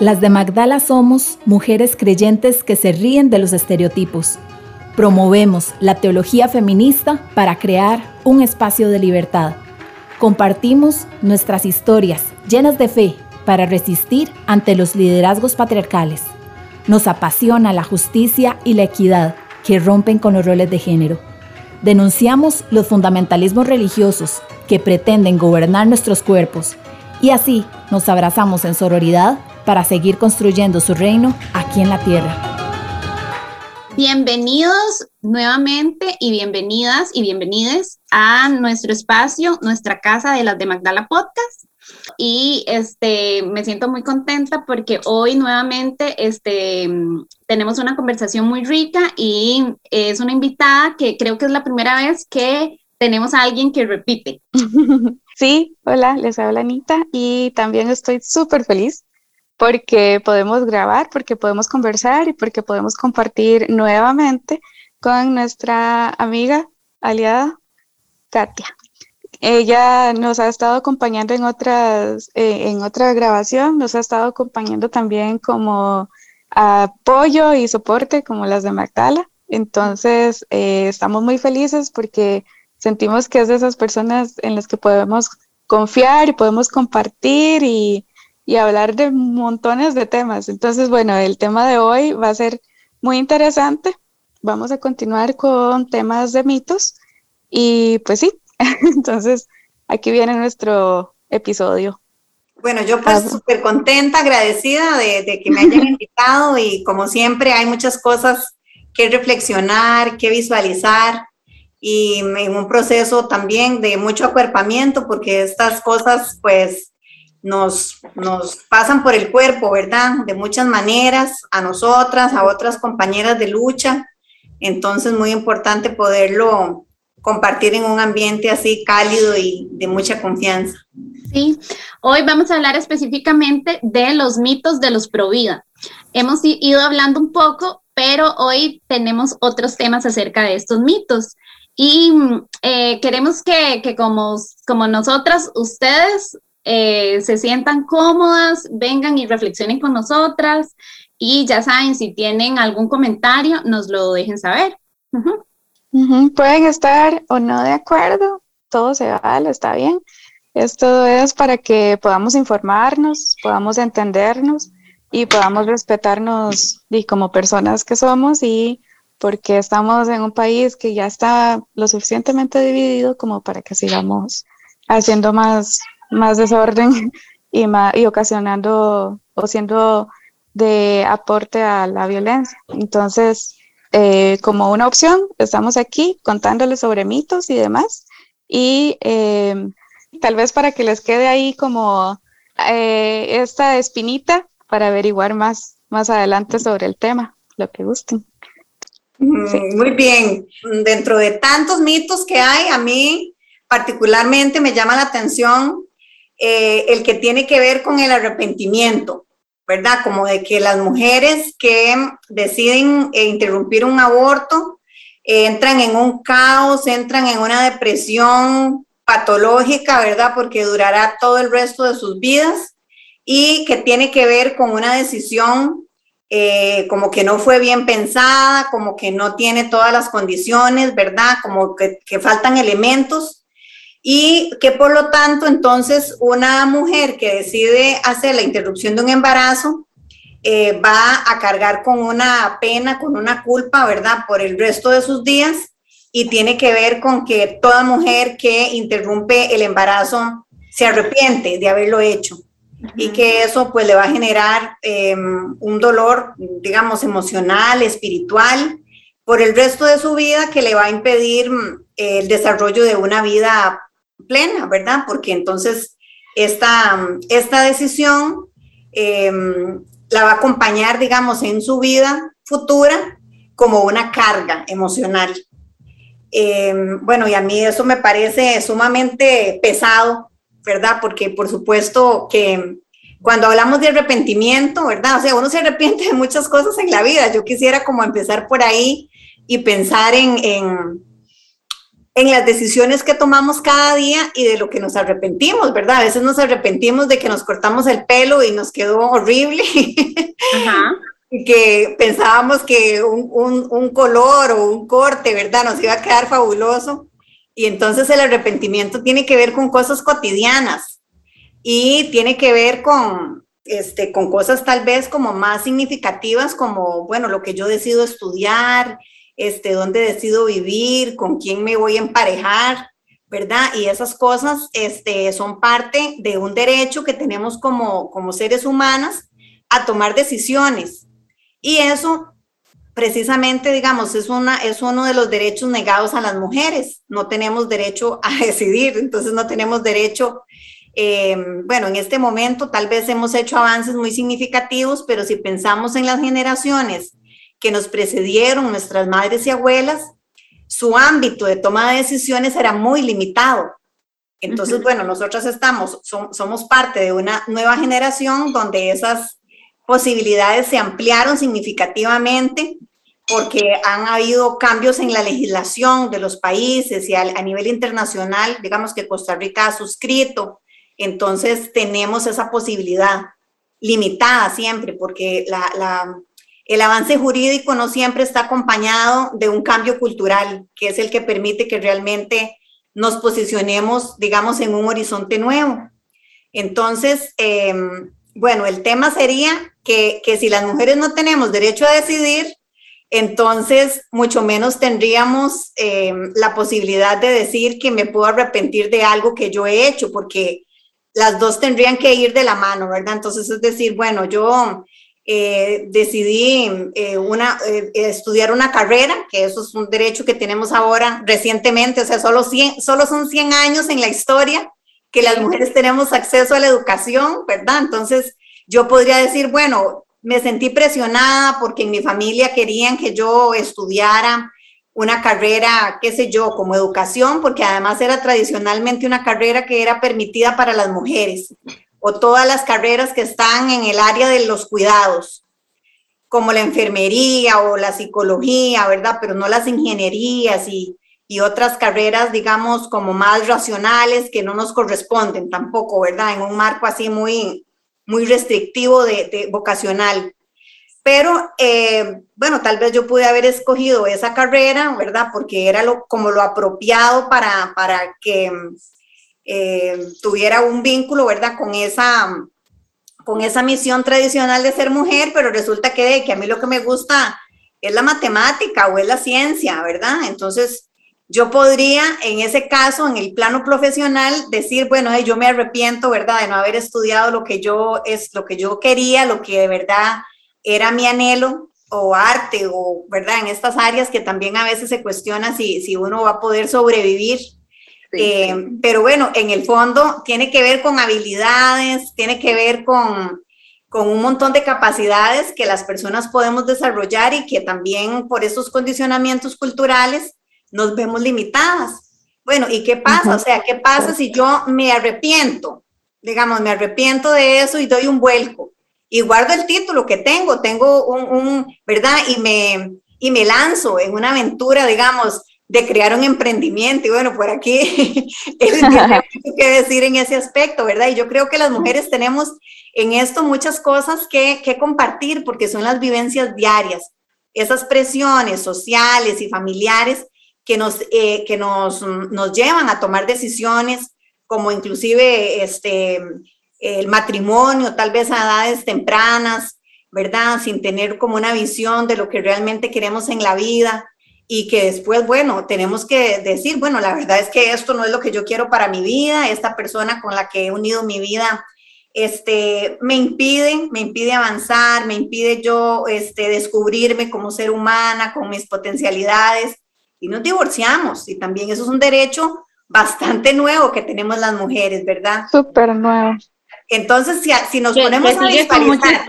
Las de Magdala somos mujeres creyentes que se ríen de los estereotipos. Promovemos la teología feminista para crear un espacio de libertad. Compartimos nuestras historias llenas de fe para resistir ante los liderazgos patriarcales. Nos apasiona la justicia y la equidad que rompen con los roles de género. Denunciamos los fundamentalismos religiosos que pretenden gobernar nuestros cuerpos y así nos abrazamos en sororidad para seguir construyendo su reino aquí en la tierra. Bienvenidos nuevamente y bienvenidas y bienvenides a nuestro espacio, nuestra casa de las de Magdala Podcast. Y este, me siento muy contenta porque hoy nuevamente este, tenemos una conversación muy rica y es una invitada que creo que es la primera vez que tenemos a alguien que repite. Sí, hola, les habla Anita y también estoy súper feliz porque podemos grabar, porque podemos conversar y porque podemos compartir nuevamente con nuestra amiga aliada Katia. Ella nos ha estado acompañando en otras, eh, en otra grabación, nos ha estado acompañando también como apoyo y soporte como las de Magdala. Entonces, eh, estamos muy felices porque sentimos que es de esas personas en las que podemos confiar y podemos compartir y, y hablar de montones de temas. Entonces, bueno, el tema de hoy va a ser muy interesante. Vamos a continuar con temas de mitos y pues sí, entonces aquí viene nuestro episodio. Bueno, yo pues súper contenta, agradecida de, de, que me hayan invitado y como siempre hay muchas cosas que reflexionar, que visualizar y en un proceso también de mucho acuerpamiento, porque estas cosas pues nos, nos pasan por el cuerpo, ¿verdad? De muchas maneras, a nosotras, a otras compañeras de lucha. Entonces, muy importante poderlo compartir en un ambiente así cálido y de mucha confianza. Sí, hoy vamos a hablar específicamente de los mitos de los pro vida. Hemos ido hablando un poco, pero hoy tenemos otros temas acerca de estos mitos. Y eh, queremos que, que, como, como nosotras, ustedes eh, se sientan cómodas, vengan y reflexionen con nosotras. Y ya saben, si tienen algún comentario, nos lo dejen saber. Pueden estar o no de acuerdo, todo se vale, está bien. Esto es para que podamos informarnos, podamos entendernos y podamos respetarnos y como personas que somos y porque estamos en un país que ya está lo suficientemente dividido como para que sigamos haciendo más, más desorden y, y ocasionando o siendo de aporte a la violencia. Entonces, eh, como una opción, estamos aquí contándoles sobre mitos y demás. Y eh, tal vez para que les quede ahí como eh, esta espinita para averiguar más, más adelante sobre el tema, lo que gusten. Mm, muy bien. Dentro de tantos mitos que hay, a mí particularmente me llama la atención eh, el que tiene que ver con el arrepentimiento, ¿verdad? Como de que las mujeres que deciden eh, interrumpir un aborto eh, entran en un caos, entran en una depresión patológica, ¿verdad? Porque durará todo el resto de sus vidas y que tiene que ver con una decisión como que no fue bien pensada, como que no tiene todas las condiciones, ¿verdad? Como que, faltan elementos y que por lo tanto entonces una mujer que decide hacer la interrupción de un embarazo eh, va a cargar con una pena, con una culpa, ¿verdad? Por el resto de sus días y tiene que ver con que toda mujer que interrumpe el embarazo se arrepiente de haberlo hecho y que eso pues le va a generar em, un dolor, digamos, emocional, espiritual, por el resto de su vida que le va a impedir mm, el desarrollo de una vida plena, ¿verdad? Porque entonces esta, esta decisión em, la va a acompañar, digamos, en su vida futura como una carga emocional. Em, bueno, y a mí eso me parece sumamente pesado ¿verdad? Porque por supuesto que cuando hablamos de arrepentimiento, ¿verdad? O sea, uno se arrepiente de muchas cosas en la vida. Yo quisiera como empezar por ahí y pensar en, en, en las decisiones que tomamos cada día y de lo que nos arrepentimos, ¿verdad? A veces nos arrepentimos de que nos cortamos el pelo y nos quedó horrible. y que pensábamos que un, un, color o un corte, ¿verdad? Nos iba a quedar fabuloso. Y entonces el arrepentimiento tiene que ver con cosas cotidianas y tiene que ver con, este, con cosas tal vez como más significativas, como, bueno, lo que yo decido estudiar, este, dónde decido vivir, con quién me voy a emparejar, ¿verdad? Y esas cosas este, son parte de un derecho que tenemos como, como seres humanas a tomar decisiones. Y eso precisamente, digamos, es, una, es uno de los derechos negados a las mujeres. No tenemos derecho a decidir, entonces no tenemos derecho eh, bueno, en este momento tal vez hemos hecho avances muy significativos, pero si pensamos en las generaciones que nos precedieron, nuestras madres y abuelas, su ámbito de toma de decisiones era muy limitado. Entonces, bueno, nosotros estamos, somos parte de una nueva generación donde esas posibilidades se ampliaron significativamente porque han habido cambios en la legislación de los países y a, a nivel internacional, digamos que Costa Rica ha suscrito entonces tenemos esa posibilidad limitada siempre, porque el avance jurídico no siempre está acompañado de un cambio cultural, que es el que permite que realmente nos posicionemos, digamos, en un horizonte nuevo. Entonces, em, bueno, el tema sería que, si las mujeres no tenemos derecho a decidir, entonces mucho menos tendríamos em, la posibilidad de decir que me puedo arrepentir de algo que yo he hecho, porque las dos tendrían que ir de la mano, ¿verdad? Entonces, es decir, bueno, yo eh, decidí eh, una, eh, estudiar una carrera, que eso es un derecho que tenemos ahora recientemente, o sea, solo, 100, solo son 100 años en la historia que las mujeres tenemos acceso a la educación, ¿verdad? Entonces, yo podría decir, bueno, me sentí presionada porque en mi familia querían que yo estudiara una carrera, qué sé yo, como educación, porque además era tradicionalmente una carrera que era permitida para las mujeres, o todas las carreras que están en el área de los cuidados, como la enfermería o la psicología, ¿verdad? Pero no las ingenierías y, otras carreras, digamos, como más racionales que no nos corresponden tampoco, ¿verdad? En un marco así muy, muy restrictivo de vocacional. Pero, eh, bueno, tal vez yo pude haber escogido esa carrera, ¿verdad? Porque era lo, como lo apropiado para, para que eh, tuviera un vínculo, ¿verdad? Con esa, con esa misión tradicional de ser mujer, pero resulta que, que a mí lo que me gusta es la matemática o es la ciencia, ¿verdad? Entonces, yo podría, en ese caso, en el plano profesional, decir, bueno, yo me arrepiento, ¿verdad?, de no haber estudiado lo que yo, es, lo que yo quería, lo que de verdad era mi anhelo o arte o, ¿verdad? En estas áreas que también a veces se cuestiona si, si uno va a poder sobrevivir. Eh, pero bueno, en el fondo tiene que ver con habilidades, tiene que ver con, con un montón de capacidades que las personas podemos desarrollar y que también por esos condicionamientos culturales nos vemos limitadas. Bueno, ¿y qué pasa? O sea, ¿qué pasa si yo me arrepiento? Digamos, me arrepiento de eso y doy un vuelco y guardo el título que tengo, tengo un, ¿verdad? Y me, y me lanzo en una aventura, digamos, de crear un emprendimiento. Y bueno, por aquí es que decir en ese aspecto, ¿verdad? Y yo creo que las mujeres tenemos en esto muchas cosas que, que compartir porque son las vivencias diarias, esas presiones sociales y familiares que nos, eh, que nos, nos llevan a tomar decisiones como inclusive este, el matrimonio, tal vez a edades tempranas, ¿verdad? Sin tener como una visión de lo que realmente queremos en la vida y que después, bueno, tenemos que decir, bueno, la verdad es que esto no es lo que yo quiero para mi vida, esta persona con la que he unido mi vida, este, me impide, me impide avanzar, me impide yo, este, descubrirme como ser humana, con mis potencialidades, y nos divorciamos, y también eso es un derecho bastante nuevo que tenemos las mujeres, ¿verdad? Súper nuevo. Entonces, si, nos ponemos a visualizar,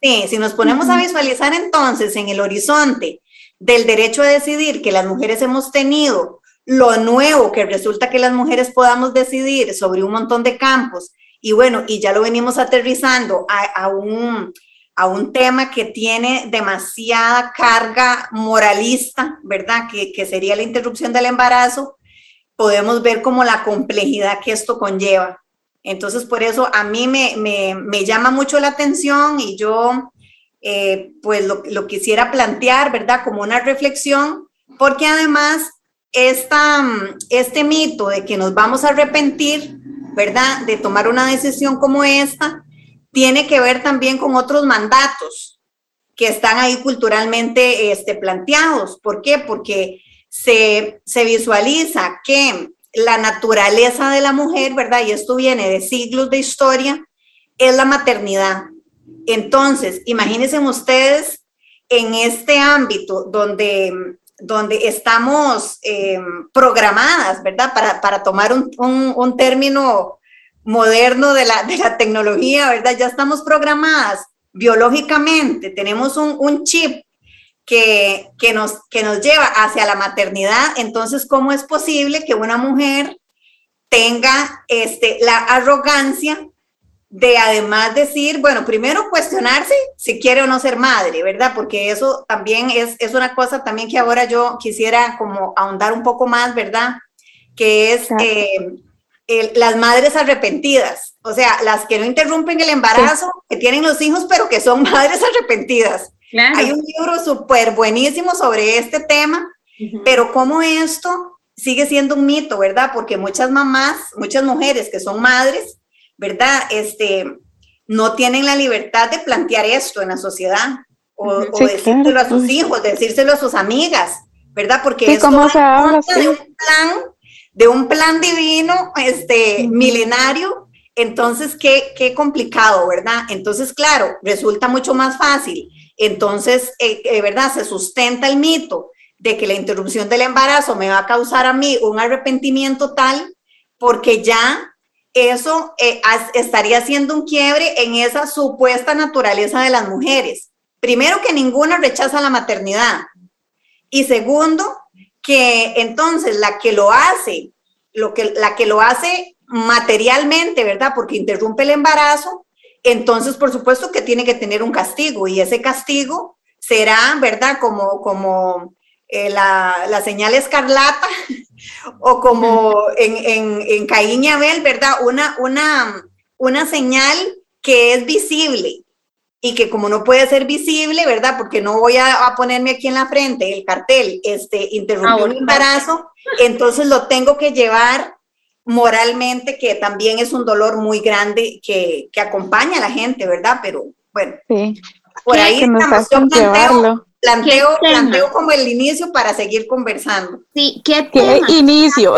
sí, si nos ponemos a visualizar entonces en el horizonte del derecho a decidir que las mujeres hemos tenido, lo nuevo que resulta que las mujeres podamos decidir sobre un montón de campos, y bueno, y ya lo venimos aterrizando a, un, a un tema que tiene demasiada carga moralista, ¿verdad? Que, que sería la interrupción del embarazo, podemos ver como la complejidad que esto conlleva. Entonces, por eso a mí me, me, me llama mucho la atención y yo eh, pues lo, lo, quisiera plantear, ¿verdad? Como una reflexión, porque además esta, este mito de que nos vamos a arrepentir, ¿verdad? De tomar una decisión como esta, tiene que ver también con otros mandatos que están ahí culturalmente este, planteados. ¿Por qué? Porque se, se visualiza que la naturaleza de la mujer, ¿verdad? Y esto viene de siglos de historia, es la maternidad. Entonces, imagínense ustedes en este ámbito donde, donde estamos eh, programadas, ¿verdad? Para, para tomar un, un, término moderno de la, de la, tecnología, ¿verdad? Ya estamos programadas biológicamente, tenemos un, un chip que, que, nos, que nos lleva hacia la maternidad, entonces, ¿cómo es posible que una mujer tenga este, la arrogancia de además decir, bueno, primero cuestionarse si quiere o no ser madre, ¿verdad? Porque eso también es, es una cosa también que ahora yo quisiera como ahondar un poco más, ¿verdad? Que es eh, las madres arrepentidas, o sea, las que no interrumpen el embarazo, que tienen los hijos, pero que son madres arrepentidas. Hay un libro súper buenísimo sobre este tema, pero cómo esto sigue siendo un mito, ¿verdad? Porque muchas mamás, muchas mujeres que son madres, ¿verdad? Este, no tienen la libertad de plantear esto en la sociedad o, decírselo a sus hijos, decírselo a sus amigas, ¿verdad? Porque es ¿cómo se habla, de un plan, de un plan divino, este, milenario. Entonces, qué, qué complicado, ¿verdad? Entonces, claro, resulta mucho más fácil. Entonces, eh, eh, ¿verdad? Se sustenta el mito de que la interrupción del embarazo me va a causar a mí un arrepentimiento tal porque ya eso eh, estaría haciendo un quiebre en esa supuesta naturaleza de las mujeres. Primero, que ninguna rechaza la maternidad. Y segundo, que entonces la que lo hace, lo que, la que lo hace materialmente, ¿verdad? Porque interrumpe el embarazo, entonces por supuesto que tiene que tener un castigo y ese castigo será, ¿verdad? Como, como eh, la, la, señal escarlata o como en, en, en Caín y Abel, ¿verdad? Una, una, una señal que es visible y que como no puede ser visible, ¿verdad? Porque no voy a, a ponerme aquí en la frente el cartel, este, interrumpió un embarazo, entonces lo tengo que llevar moralmente, que también es un dolor muy grande que, que acompaña a la gente, ¿verdad? Pero bueno, por ahí estamos, yo planteo, planteo, planteo como el inicio para seguir conversando. Sí, ¿qué, tema? inicio?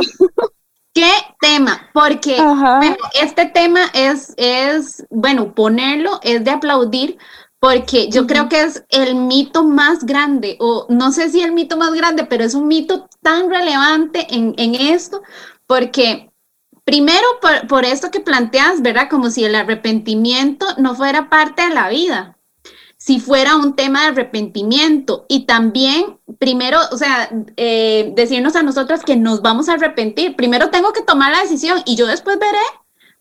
¿Qué tema? Porque bueno, este tema es, es, bueno, ponerlo es de aplaudir porque yo creo que es el mito más grande, o no sé si el mito más grande, pero es un mito tan relevante en, en esto, porque primero por, por esto que planteas, ¿verdad? Como si el arrepentimiento no fuera parte de la vida, si fuera un tema de arrepentimiento y también, primero, o sea, eh, decirnos a nosotras que nos vamos a arrepentir. Primero tengo que tomar la decisión y yo después veré,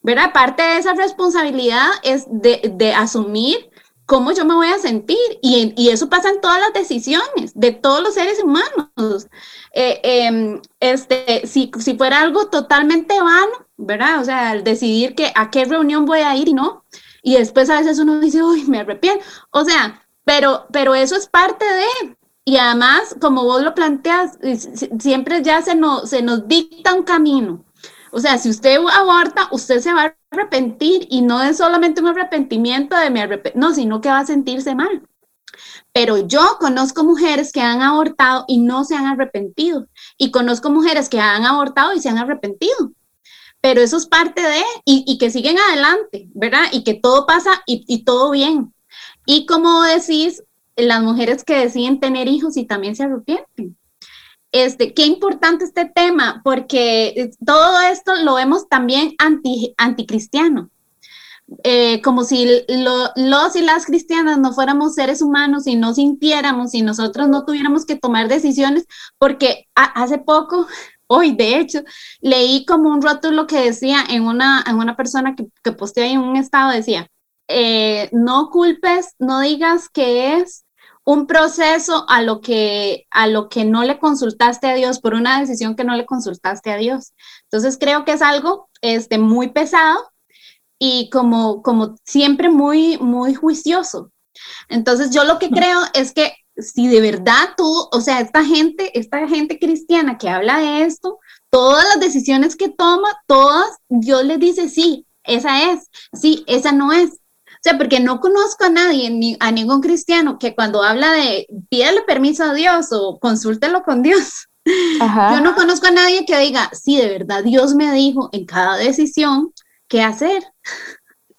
¿verdad? Parte de esa responsabilidad es de, asumir cómo yo me voy a sentir y, eso pasa en todas las decisiones de todos los seres humanos. Eh, em, este, si, si fuera algo totalmente vano, ¿verdad? O sea, decidir que a qué reunión voy a ir y no, y después a veces uno dice, uy, me arrepiento. O sea, pero, pero eso es parte de, y además, como vos lo planteas, siempre ya se nos, se nos dicta un camino. O sea, si usted aborta, usted se va a arrepentir y no es solamente un arrepentimiento de mi arrepentimiento, no, sino que va a sentirse mal. Pero yo conozco mujeres que han abortado y no se han arrepentido. Y conozco mujeres que han abortado y se han arrepentido pero eso es parte de, y, que siguen adelante, ¿verdad? Y que todo pasa y, todo bien. Y como decís, las mujeres que deciden tener hijos y también se arrepienten. Este, qué importante este tema, porque todo esto lo vemos también anti, anticristiano. Eh, como si los y las cristianas no fuéramos seres humanos y no sintiéramos y nosotros no tuviéramos que tomar decisiones, porque hace poco hoy, de hecho, leí como un rótulo que decía en una, en una persona que, que posteó en un estado, decía, eh, no culpes, no digas que es un proceso a lo que a lo que no le consultaste a Dios por una decisión que no le consultaste a Dios. Entonces creo que es algo este muy pesado y como como siempre muy muy juicioso. Entonces yo lo que creo es que si de verdad tú, o sea, esta gente, esta gente cristiana que habla de esto, todas las decisiones que toma, todas, Dios les dice, sí, esa es, sí, esa no es. O sea, porque no conozco a nadie, ni a ningún cristiano que cuando habla de pídele permiso a Dios o consúltelo con Dios. Yo no conozco a nadie que diga, sí, de verdad, Dios me dijo en cada decisión qué hacer.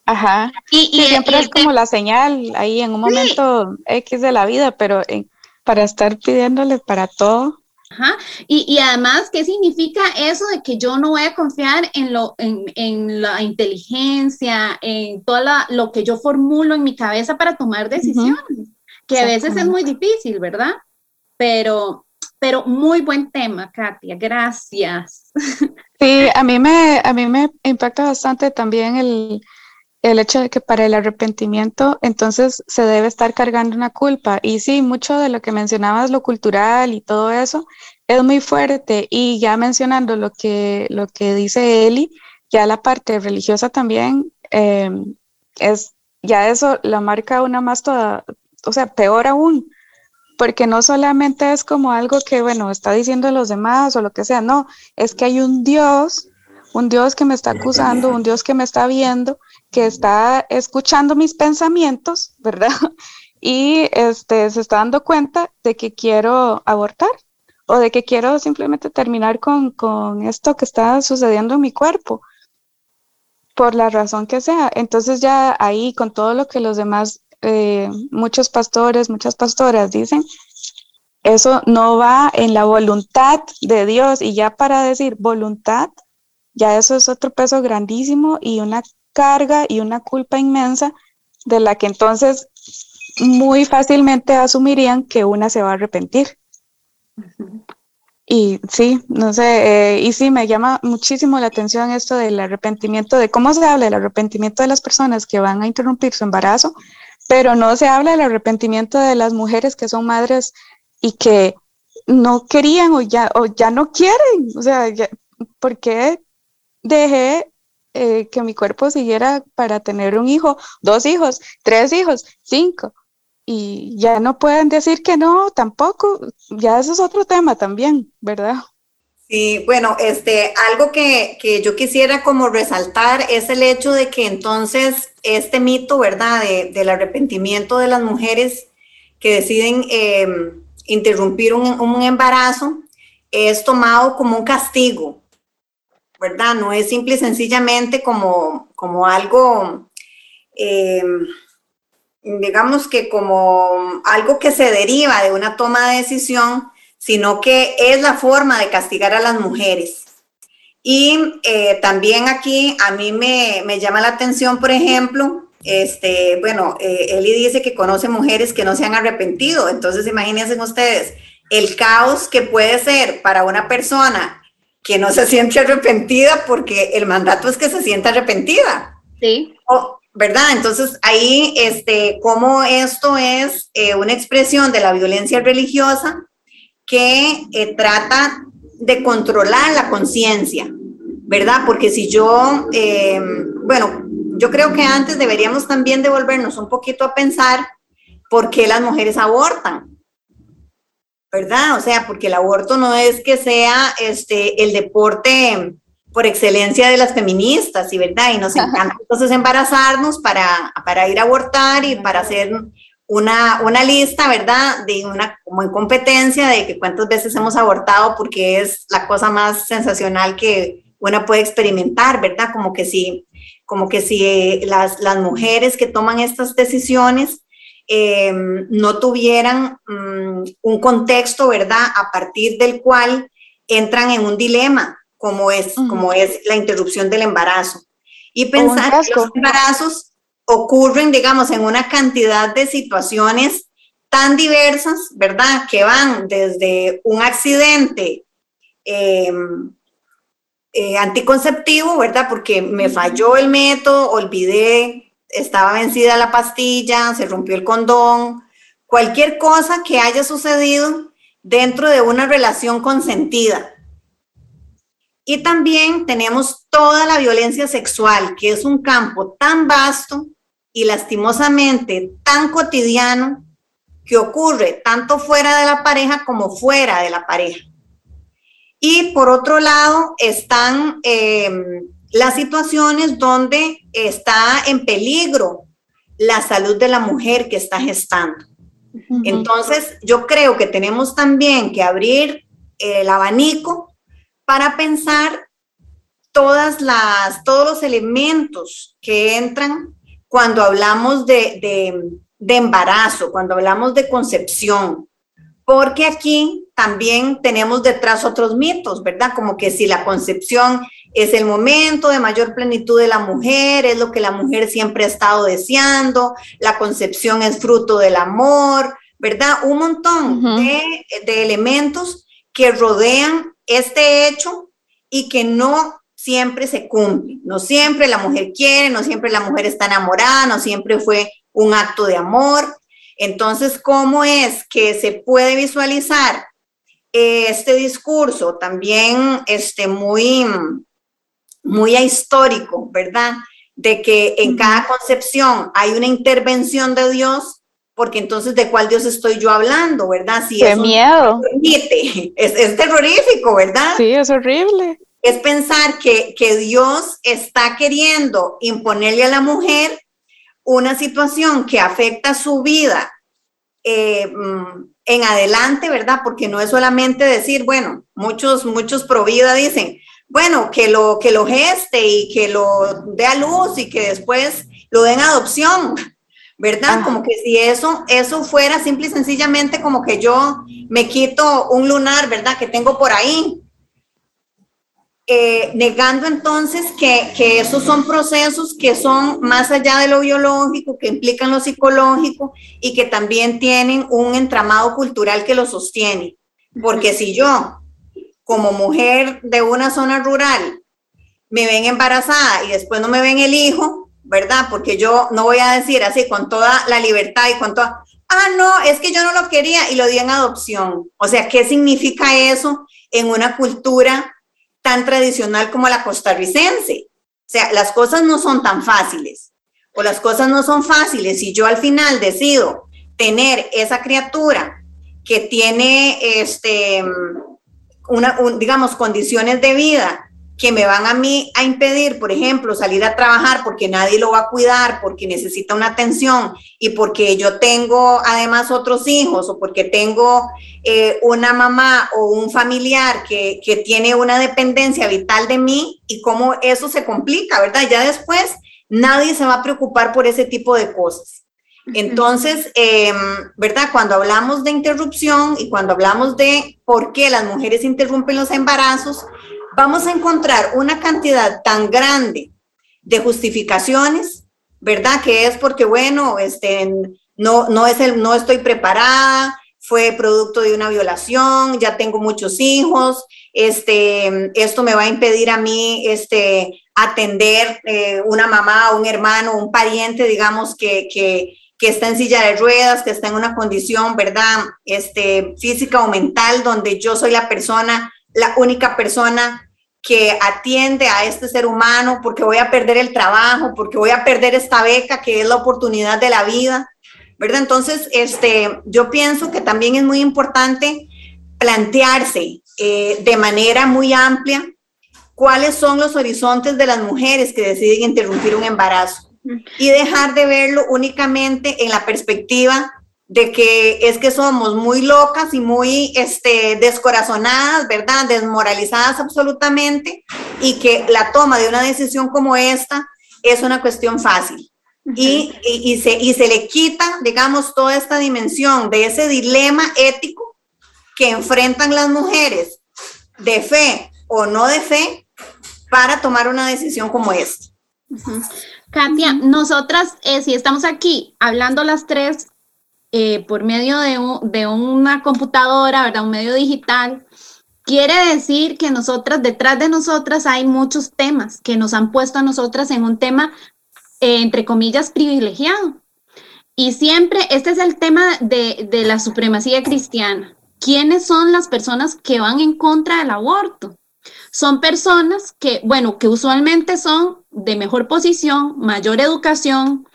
Ajá. Y, siempre es como la señal ahí en un momento X de la vida, pero eh, para estar pidiéndole para todo. Ajá. Y, además, ¿qué significa eso de que yo no voy a confiar en, lo, en, la inteligencia, en todo lo que yo formulo en mi cabeza para tomar decisiones? Que a veces es muy difícil, ¿verdad? Pero, pero muy buen tema, Katia, gracias. Sí, a mí me, a mí me impacta bastante también el, el hecho de que para el arrepentimiento entonces se debe estar cargando una culpa. Y sí, mucho de lo que mencionabas, lo cultural y todo eso, es muy fuerte. Y ya mencionando lo que, lo que dice Eli, ya la parte religiosa también em, es, ya eso la marca una más toda, o sea, peor aún, porque no solamente es como algo que, bueno, está diciendo los demás o lo que sea, no, es que hay un Dios, un Dios que me está acusando, un Dios que me está viendo que está escuchando mis pensamientos, ¿verdad? Y este, se está dando cuenta de que quiero abortar o de que quiero simplemente terminar con, esto que está sucediendo en mi cuerpo, por la razón que sea. Entonces ya ahí con todo lo que los demás, eh, muchos pastores, muchas pastoras dicen, eso no va en la voluntad de Dios. Y ya para decir voluntad, ya eso es otro peso grandísimo y una carga y una culpa inmensa de la que entonces muy fácilmente asumirían que una se va a arrepentir. Y sí, no sé, eh, y sí, me llama muchísimo la atención esto del arrepentimiento, de cómo se habla del arrepentimiento de las personas que van a interrumpir su embarazo, pero no se habla del arrepentimiento de las mujeres que son madres y que no querían o ya, o ya no quieren. O sea, ¿por qué dejé eh, que mi cuerpo siguiera para tener un hijo, dos hijos, tres hijos, cinco. Y ya no pueden decir que no, tampoco. Ya eso es otro tema también, ¿verdad? Sí, bueno, este, algo que, yo quisiera como resaltar es el hecho de que entonces este mito, ¿verdad?, del arrepentimiento de las mujeres que deciden em, interrumpir un, un, embarazo es tomado como un castigo, ¿verdad? No es simple y sencillamente como, como algo, eh, digamos que como algo que se deriva de una toma de decisión, sino que es la forma de castigar a las mujeres. Y eh, también aquí a mí me, llama la atención, por ejemplo, este, bueno, eh, Eli dice que conoce mujeres que no se han arrepentido, entonces imagínense ustedes el caos que puede ser para una persona que no se siente arrepentida porque el mandato es que se sienta arrepentida. Sí. ¿Verdad? Entonces ahí, este, cómo esto es eh, una expresión de la violencia religiosa que eh, trata de controlar la conciencia, ¿verdad? Porque si yo, eh, bueno, yo creo que antes deberíamos también devolvernos un poquito a pensar por qué las mujeres abortan. ¿Verdad? O sea, porque el aborto no es que sea este, el deporte por excelencia de las feministas, ¿y verdad? Y nos encanta entonces embarazarnos para, para ir a abortar y para hacer una, una lista, ¿verdad? De una como en competencia de que cuántas veces hemos abortado porque es la cosa más sensacional que una puede experimentar, ¿verdad? Como que si, como que si las, las mujeres que toman estas decisiones Em, no tuvieran mm, un contexto, ¿verdad?, a partir del cual entran en un dilema, como es, como es la interrupción del embarazo. Y pensar que los embarazos ocurren, digamos, en una cantidad de situaciones tan diversas, ¿verdad?, que van desde un accidente em, eh, anticonceptivo, ¿verdad?, porque me falló el método, olvidé estaba vencida la pastilla, se rompió el condón, cualquier cosa que haya sucedido dentro de una relación consentida. Y también tenemos toda la violencia sexual, que es un campo tan vasto y lastimosamente tan cotidiano que ocurre tanto fuera de la pareja como fuera de la pareja. Y por otro lado están eh, las situaciones donde está en peligro la salud de la mujer que está gestando. Entonces, yo creo que tenemos también que abrir el abanico para pensar todas las, todos los elementos que entran cuando hablamos de, de embarazo, cuando hablamos de concepción, porque aquí también tenemos detrás otros mitos, ¿verdad? Como que si la concepción es el momento de mayor plenitud de la mujer, es lo que la mujer siempre ha estado deseando, la concepción es fruto del amor, ¿verdad? Un montón de, de elementos que rodean este hecho y que no siempre se cumple. No siempre la mujer quiere, no siempre la mujer está enamorada, no siempre fue un acto de amor. Entonces, ¿cómo es que se puede visualizar este discurso también este, muy, muy histórico, ¿verdad? De que en cada concepción hay una intervención de Dios, porque entonces de cuál Dios estoy yo hablando, ¿verdad? Si Qué miedo. Es, es, terrorífico, ¿verdad? Sí, es horrible. Es pensar que, que Dios está queriendo imponerle a la mujer una situación que afecta su vida eh, mm, en adelante, ¿verdad? Porque no es solamente decir, bueno, muchos, muchos pro vida dicen, bueno, que lo, que lo geste y que lo dé a luz y que después lo den adopción, ¿verdad? Como que si eso, eso fuera simple y sencillamente como que yo me quito un lunar, ¿verdad? Que tengo por ahí eh, negando entonces que, que, esos son procesos que son más allá de lo biológico, que implican lo psicológico y que también tienen un entramado cultural que lo sostiene. Porque si yo, como mujer de una zona rural, me ven embarazada y después no me ven el hijo, ¿verdad? Porque yo no voy a decir así con toda la libertad y con toda, ah, no, es que yo no lo quería y lo di en adopción. O sea, ¿qué significa eso en una cultura tan tradicional como la costarricense. O sea, las cosas no son tan fáciles o las cosas no son fáciles si yo al final decido tener esa criatura que tiene, este, una, digamos, condiciones de vida que me van a mí a impedir, por ejemplo, salir a trabajar porque nadie lo va a cuidar, porque necesita una atención y porque yo tengo además otros hijos o porque tengo eh, una mamá o un familiar que, que, tiene una dependencia vital de mí y cómo eso se complica, ¿verdad? Ya después nadie se va a preocupar por ese tipo de cosas. Entonces, em, ¿verdad? Cuando hablamos de interrupción y cuando hablamos de por qué las mujeres interrumpen los embarazos, vamos a encontrar una cantidad tan grande de justificaciones, ¿verdad? Que es porque, bueno, este, no, no, es el, no estoy preparada, fue producto de una violación, ya tengo muchos hijos, este, esto me va a impedir a mí este, atender eh, una mamá, un hermano, un pariente, digamos, que, que, que, está en silla de ruedas, que está en una condición, ¿verdad? Este, física o mental, donde yo soy la persona, la única persona que atiende a este ser humano, porque voy a perder el trabajo, porque voy a perder esta beca que es la oportunidad de la vida, ¿verdad? Entonces, este, yo pienso que también es muy importante plantearse eh, de manera muy amplia cuáles son los horizontes de las mujeres que deciden interrumpir un embarazo y dejar de verlo únicamente en la perspectiva de que es que somos muy locas y muy este, descorazonadas, ¿verdad? Desmoralizadas absolutamente y que la toma de una decisión como esta es una cuestión fácil. y, y, se, y se le quita, digamos, toda esta dimensión de ese dilema ético que enfrentan las mujeres de fe o no de fe para tomar una decisión como esta. Katia, nosotras, eh, si estamos aquí hablando las tres, eh, por medio de, una computadora, ¿verdad? Un medio digital, quiere decir que nosotras, detrás de nosotras hay muchos temas que nos han puesto a nosotras en un tema eh, entre comillas, privilegiado. Y siempre, este es el tema de, de la supremacía cristiana. ¿Quiénes son las personas que van en contra del aborto? Son personas que, bueno, que usualmente son de mejor posición, mayor educación,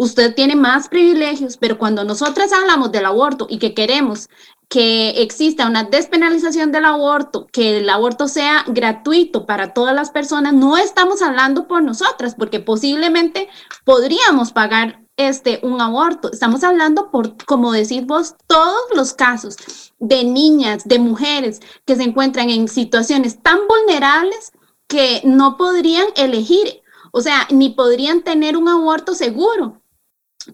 usted tiene más privilegios, pero cuando nosotras hablamos del aborto y que queremos que exista una despenalización del aborto, que el aborto sea gratuito para todas las personas, no estamos hablando por nosotras, porque posiblemente podríamos pagar este, un aborto. Estamos hablando por, como decís vos, todos los casos de niñas, de mujeres que se encuentran en situaciones tan vulnerables que no podrían elegir, o sea, ni podrían tener un aborto seguro.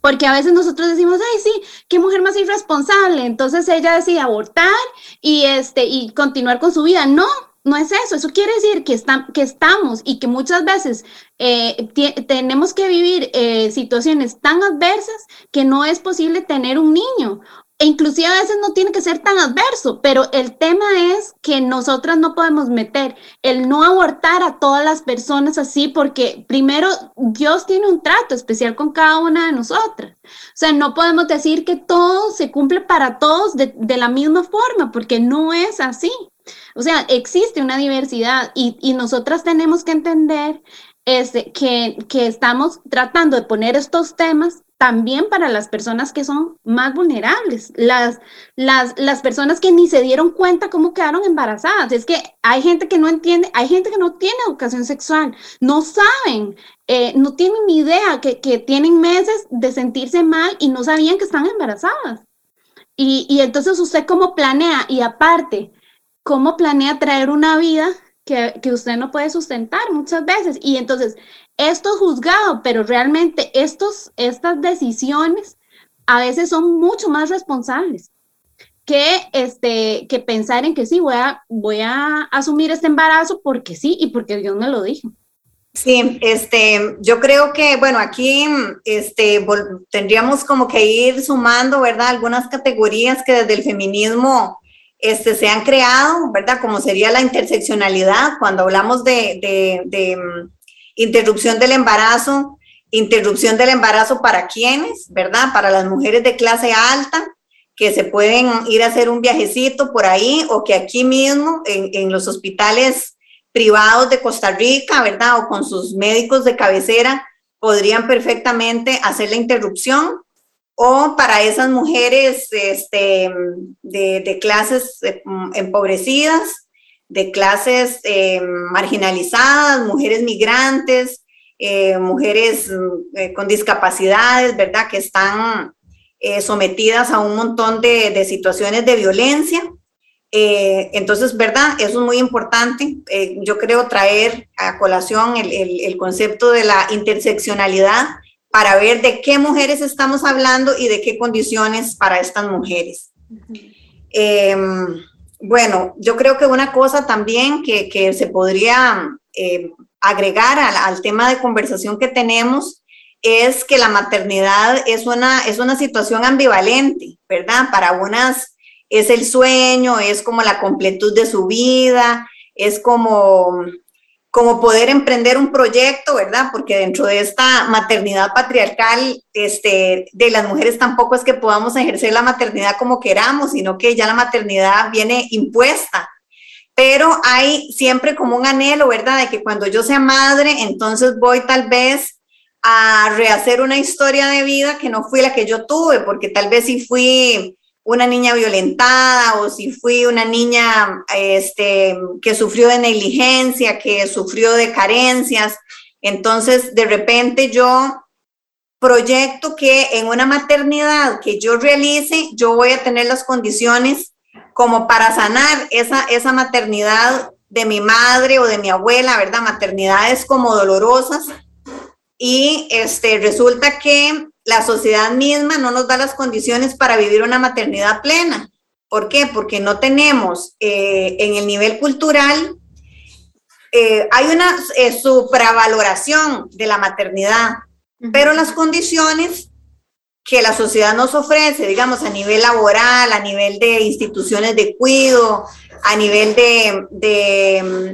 Porque a veces nosotros decimos, ay, sí, qué mujer más irresponsable. Entonces ella decide abortar y, este, y continuar con su vida. No, no es eso. Eso quiere decir que, que estamos y que muchas veces eh, tenemos que vivir eh, situaciones tan adversas que no es posible tener un niño e inclusive a veces no tiene que ser tan adverso, pero el tema es que nosotras no podemos meter el no abortar a todas las personas así, porque primero Dios tiene un trato especial con cada una de nosotras. O sea, no podemos decir que todo se cumple para todos de, de la misma forma, porque no es así. O sea, existe una diversidad y, y nosotras tenemos que entender este, que, que estamos tratando de poner estos temas también para las personas que son más vulnerables, las, las, las personas que ni se dieron cuenta cómo quedaron embarazadas. Es que hay gente que no entiende, hay gente que no tiene educación sexual, no saben, eh, no tienen ni idea que, que, tienen meses de sentirse mal y no sabían que están embarazadas. Y, y entonces usted cómo planea y aparte, cómo planea traer una vida que, que usted no puede sustentar muchas veces. Y entonces esto es juzgado, pero realmente estos, estas decisiones a veces son mucho más responsables que, este, que pensar en que sí, voy a, voy a asumir este embarazo porque sí y porque Dios me lo dijo. Sí, este, yo creo que, bueno, aquí este, tendríamos como que ir sumando, ¿verdad? Algunas categorías que desde el feminismo este, se han creado, ¿verdad? Como sería la interseccionalidad, cuando hablamos de, de, de interrupción del embarazo, interrupción del embarazo para quienes, ¿verdad? Para las mujeres de clase alta que se pueden ir a hacer un viajecito por ahí o que aquí mismo en, en los hospitales privados de Costa Rica, ¿verdad? O con sus médicos de cabecera podrían perfectamente hacer la interrupción o para esas mujeres este, de, clases eh, empobrecidas de clases eh, marginalizadas, mujeres migrantes, eh, mujeres eh, con discapacidades, ¿verdad? Que están sometidas a un montón de, situaciones de violencia. entonces, ¿verdad? Eso es muy importante. yo creo traer a colación el, concepto de la interseccionalidad para ver de qué mujeres estamos hablando y de qué condiciones para estas mujeres. Bueno, yo creo que una cosa también que, se podría eh, agregar al, tema de conversación que tenemos es que la maternidad es una, es una situación ambivalente, ¿verdad? Para unas es el sueño, es como la completud de su vida, es como como poder emprender un proyecto, ¿verdad? Porque dentro de esta maternidad patriarcal, este, de las mujeres tampoco es que podamos ejercer la maternidad como queramos, sino que ya la maternidad viene impuesta. Pero hay siempre como un anhelo, ¿verdad? De que cuando yo sea madre, entonces voy tal vez a rehacer una historia de vida que no fue la que yo tuve, porque tal vez si fui una niña violentada o si fui una niña este, que sufrió de negligencia, que sufrió de carencias. Entonces, de repente yo proyecto que en una maternidad que yo realice, yo voy a tener las condiciones como para sanar esa, esa maternidad de mi madre o de mi abuela, ¿verdad? Maternidades como dolorosas. Y este, resulta que la sociedad misma no nos da las condiciones para vivir una maternidad plena. ¿Por qué? Porque no tenemos eh, en el nivel cultural, eh, hay una eh, supravaloración de la maternidad, pero las condiciones que la sociedad nos ofrece, digamos, a nivel laboral, a nivel de instituciones de cuidado, a nivel de,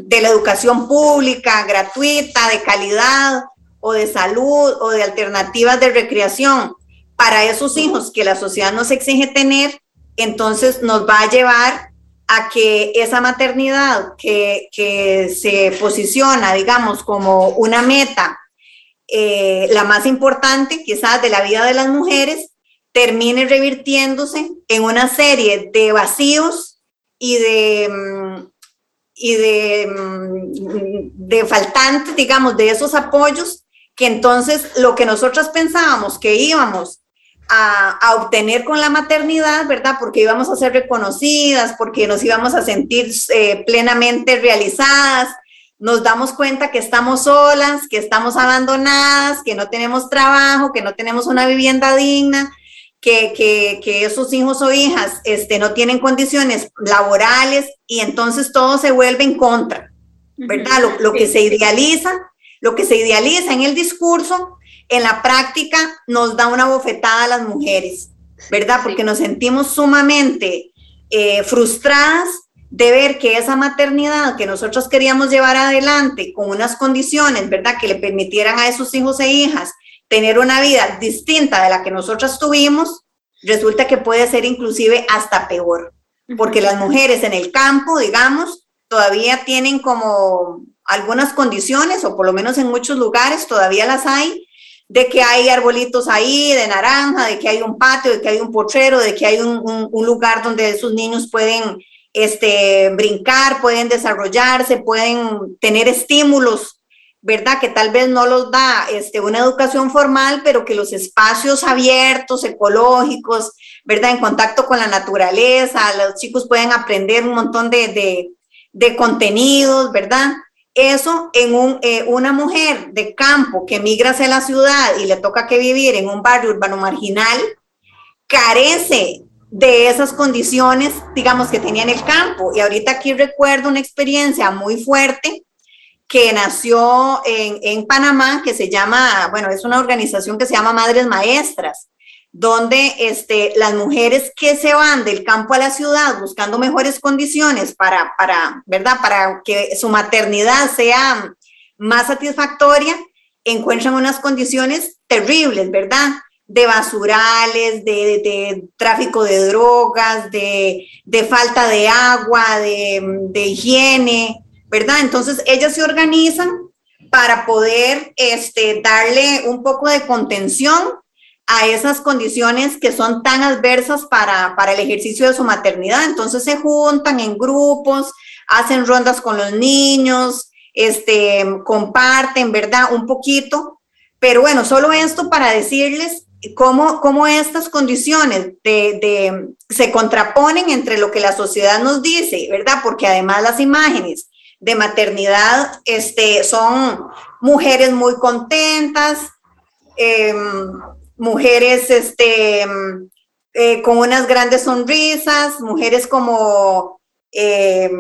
de la educación pública, gratuita, de calidad, o de salud o de alternativas de recreación para esos hijos que la sociedad nos exige tener, entonces nos va a llevar a que esa maternidad que, se posiciona, digamos, como una meta, eh, la más importante quizás de la vida de las mujeres, termine revirtiéndose en una serie de vacíos y de, mm, y de, mm, de faltantes, digamos, de esos apoyos, que entonces lo que nosotros pensábamos que íbamos a, obtener con la maternidad, ¿verdad? Porque íbamos a ser reconocidas, porque nos íbamos a sentir eh, plenamente realizadas. Nos damos cuenta que estamos solas, que estamos abandonadas, que no tenemos trabajo, que no tenemos una vivienda digna, que, que, esos hijos o hijas este, no tienen condiciones laborales y entonces todo se vuelve en contra, ¿verdad? Lo, lo que se idealiza, lo que se idealiza en el discurso en la práctica nos da una bofetada a las mujeres, ¿verdad? Porque nos sentimos sumamente eh, frustradas de ver que esa maternidad que nosotros queríamos llevar adelante con unas condiciones, ¿verdad? Que le permitieran a esos hijos e hijas tener una vida distinta de la que nosotros tuvimos, resulta que puede ser inclusive hasta peor, porque las mujeres en el campo, digamos, todavía tienen como algunas condiciones, o por lo menos en muchos lugares todavía las hay, de que hay arbolitos ahí de naranja, de que hay un patio, de que hay un potrero, de que hay un, lugar donde esos niños pueden este, brincar, pueden desarrollarse, pueden tener estímulos, ¿verdad? Que tal vez no los da este, una educación formal, pero que los espacios abiertos, ecológicos, ¿verdad? En contacto con la naturaleza, los chicos pueden aprender un montón de, de, de contenidos, ¿verdad? Eso en un, eh, una mujer de campo que migra hacia la ciudad y le toca que vivir en un barrio urbano marginal, carece de esas condiciones, digamos, que tenía en el campo. Y ahorita aquí recuerdo una experiencia muy fuerte que nació en, en Panamá, que se llama, bueno, es una organización que se llama Madres Maestras donde este, las mujeres que se van del campo a la ciudad buscando mejores condiciones para, para, ¿verdad? para que su maternidad sea más satisfactoria, encuentran unas condiciones terribles, ¿verdad? De basurales, de, de tráfico de drogas, de, de falta de agua, de, higiene, ¿verdad? Entonces ellas se organizan para poder este, darle un poco de contención a esas condiciones que son tan adversas para, el ejercicio de su maternidad. Entonces se juntan en grupos, hacen rondas con los niños, este, comparten, ¿verdad? Un poquito. Pero bueno, solo esto para decirles cómo, cómo estas condiciones de, se contraponen entre lo que la sociedad nos dice, ¿verdad? Porque además las imágenes de maternidad este, son mujeres muy contentas, eh, mujeres este, eh, con unas grandes sonrisas, mujeres como eh,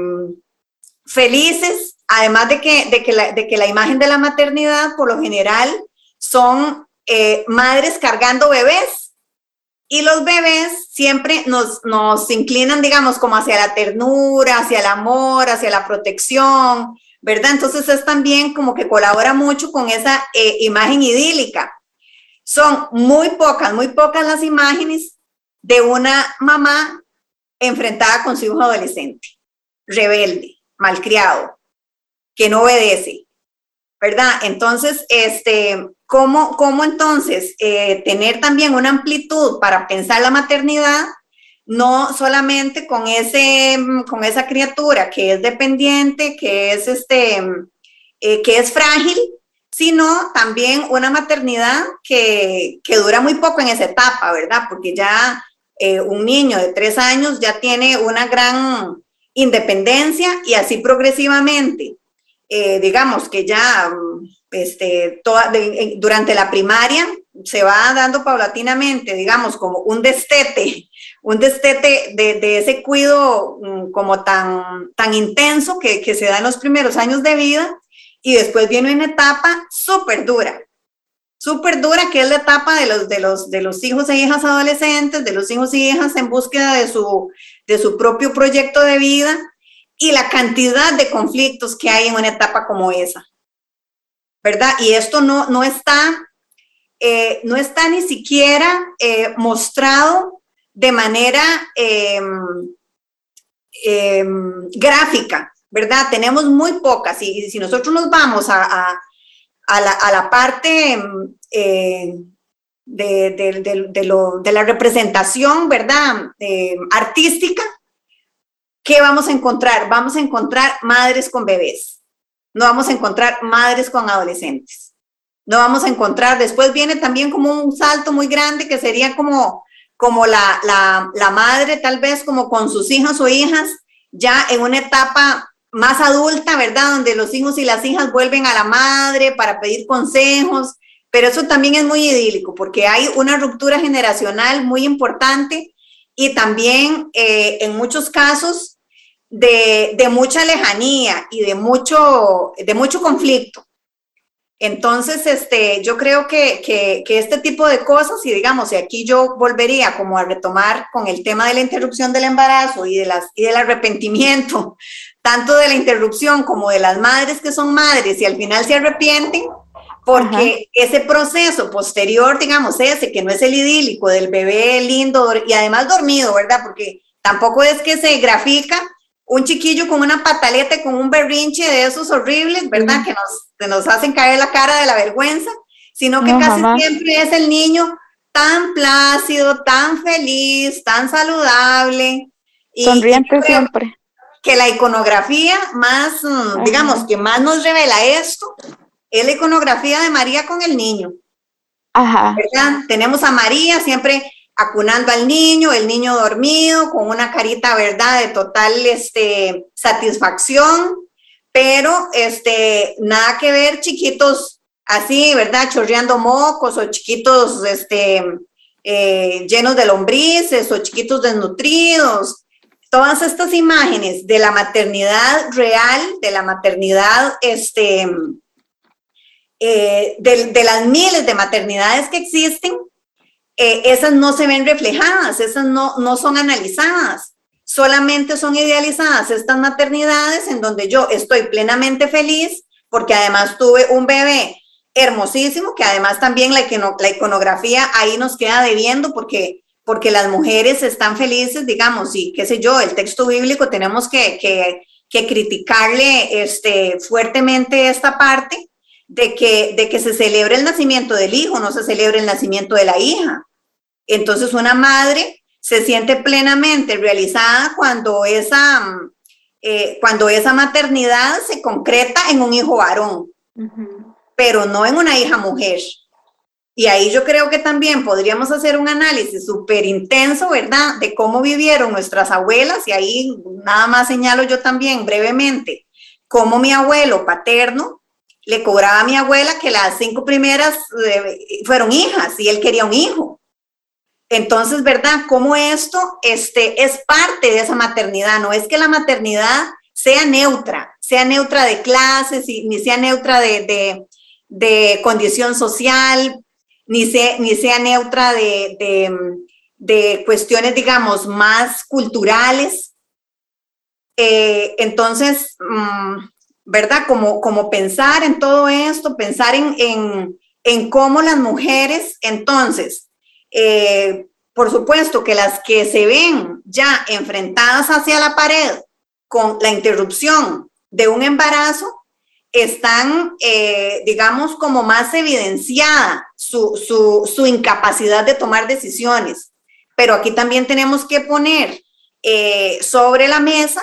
felices, además de que, de, que la, de que la imagen de la maternidad por lo general son eh, madres cargando bebés y los bebés siempre nos, nos inclinan, digamos, como hacia la ternura, hacia el amor, hacia la protección, ¿verdad? Entonces es también como que colabora mucho con esa imagen idílica. Son muy pocas, muy pocas las imágenes de una mamá enfrentada con su hijo adolescente, rebelde, malcriado, que no obedece, ¿verdad? Entonces, este, ¿cómo, cómo entonces eh, tener también una amplitud para pensar la maternidad? No solamente con, ese, con esa criatura que es dependiente, que es, este, eh, que es frágil, sino también una maternidad que, dura muy poco en esa etapa, ¿verdad? Porque ya eh, un niño de tres años ya tiene una gran independencia y así progresivamente, eh, digamos que ya este, durante la primaria se va dando paulatinamente, digamos, como un destete, un destete de, ese cuido mm, como tan, tan intenso que, que se da en los primeros años de vida y después viene una etapa súper dura, súper dura, que es la etapa de los, de, los, de los hijos e hijas adolescentes, de los hijos y hijas en búsqueda de su, de su propio proyecto de vida y la cantidad de conflictos que hay en una etapa como esa. ¿verdad? Y esto no, no está, eh, no está ni siquiera eh, mostrado de manera em, em, gráfica, ¿verdad? Tenemos muy pocas y, si nosotros nos vamos a, la, parte em, eh, de, la representación, ¿verdad? artística, ¿qué vamos a encontrar? Vamos a encontrar madres con bebés no vamos a encontrar madres con adolescentes. No vamos a encontrar, después viene también como un salto muy grande que sería como, como la, la, madre tal vez como con sus hijos o hijas ya en una etapa más adulta, ¿verdad? Donde los hijos y las hijas vuelven a la madre para pedir consejos, pero eso también es muy idílico porque hay una ruptura generacional muy importante y también eh, en muchos casos de, mucha lejanía y de mucho, de mucho conflicto. Entonces, este, yo creo que, este tipo de cosas, y digamos, y aquí yo volvería como a retomar con el tema de la interrupción del embarazo y, de las, y del arrepentimiento, tanto de la interrupción como de las madres que son madres y al final se arrepienten, porque ese proceso posterior, digamos, ese que no es el idílico del bebé lindo y además dormido, ¿verdad? Porque tampoco es que se grafica un chiquillo con una pataleta, con un berrinche de esos horribles, ¿verdad? Que, nos, nos hacen caer la cara de la vergüenza, sino que casi siempre es el niño tan plácido, tan feliz, tan saludable. Y, Sonriente siempre. Que la iconografía más, mm, digamos, que más nos revela esto, es la iconografía de María con el niño. Ajá. ¿verdad? Tenemos a María siempre acunando al niño, el niño dormido, con una carita, ¿verdad?, de total este, satisfacción, pero este, nada que ver chiquitos así, ¿verdad?, chorreando mocos o chiquitos este, eh, llenos de lombrices o chiquitos desnutridos. Todas estas imágenes de la maternidad real, de la maternidad, este, eh, de las miles de maternidades que existen, eh, esas no se ven reflejadas, esas no, no son analizadas, solamente son idealizadas estas maternidades en donde yo estoy plenamente feliz porque además tuve un bebé hermosísimo, que además también la, la iconografía ahí nos queda debiendo porque, porque las mujeres están felices, digamos, y qué sé yo, el texto bíblico tenemos que, que, que criticarle este, fuertemente esta parte, de que, de que se celebre el nacimiento del hijo, no se celebre el nacimiento de la hija. Entonces una madre se siente plenamente realizada cuando esa, eh, cuando esa maternidad se concreta en un hijo varón, pero no en una hija mujer. Y ahí yo creo que también podríamos hacer un análisis súper intenso, ¿verdad? De cómo vivieron nuestras abuelas, y ahí nada más señalo yo también brevemente, cómo mi abuelo paterno le cobraba a mi abuela que las cinco primeras eh, fueron hijas y él quería un hijo. Entonces, ¿verdad? Cómo esto este, es parte de esa maternidad, no es que la maternidad sea neutra, sea neutra de clases, ni sea neutra de, condición social, ni sea, ni sea neutra de, cuestiones, digamos, más culturales. Eh, entonces, mm, ¿verdad? Como, como pensar en todo esto, pensar en, cómo las mujeres, entonces, eh, por supuesto que las que se ven ya enfrentadas hacia la pared con la interrupción de un embarazo, están, eh, digamos, como más evidenciada su, incapacidad de tomar decisiones. Pero aquí también tenemos que poner eh, sobre la mesa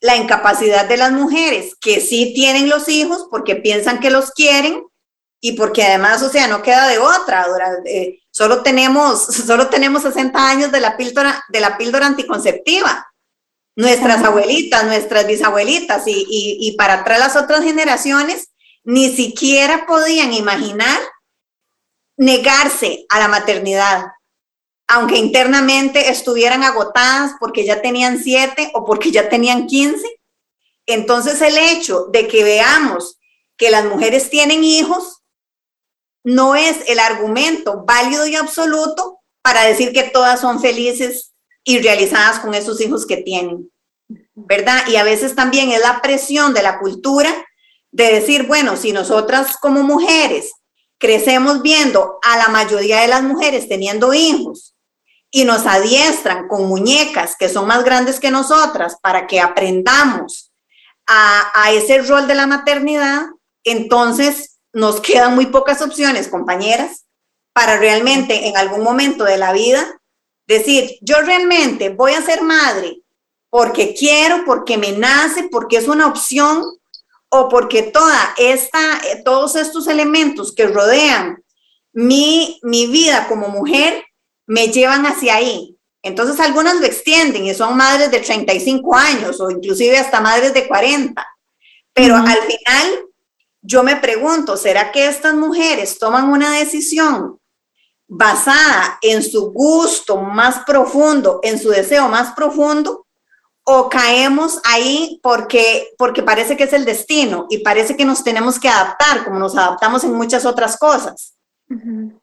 la incapacidad de las mujeres que sí tienen los hijos porque piensan que los quieren y porque además, o sea, no queda de otra. Eh, solo, tenemos, solo tenemos 60 años de la píldora, de la píldora anticonceptiva. Nuestras abuelitas, nuestras bisabuelitas y, y para atrás las otras generaciones ni siquiera podían imaginar negarse a la maternidad aunque internamente estuvieran agotadas porque ya tenían siete o porque ya tenían quince. Entonces el hecho de que veamos que las mujeres tienen hijos no es el argumento válido y absoluto para decir que todas son felices y realizadas con esos hijos que tienen, ¿verdad? Y a veces también es la presión de la cultura de decir, bueno, si nosotras como mujeres crecemos viendo a la mayoría de las mujeres teniendo hijos y nos adiestran con muñecas que son más grandes que nosotras para que aprendamos a, a ese rol de la maternidad, entonces nos quedan muy pocas opciones, compañeras, para realmente en algún momento de la vida decir, yo realmente voy a ser madre porque quiero, porque me nace, porque es una opción o porque toda esta, todos estos elementos que rodean mi, mi vida como mujer me llevan hacia ahí. Entonces algunas lo extienden y son madres de 35 años o inclusive hasta madres de 40. Pero al final yo me pregunto, ¿será que estas mujeres toman una decisión basada en su gusto más profundo, en su deseo más profundo, o caemos ahí porque, porque parece que es el destino y parece que nos tenemos que adaptar, como nos adaptamos en muchas otras cosas.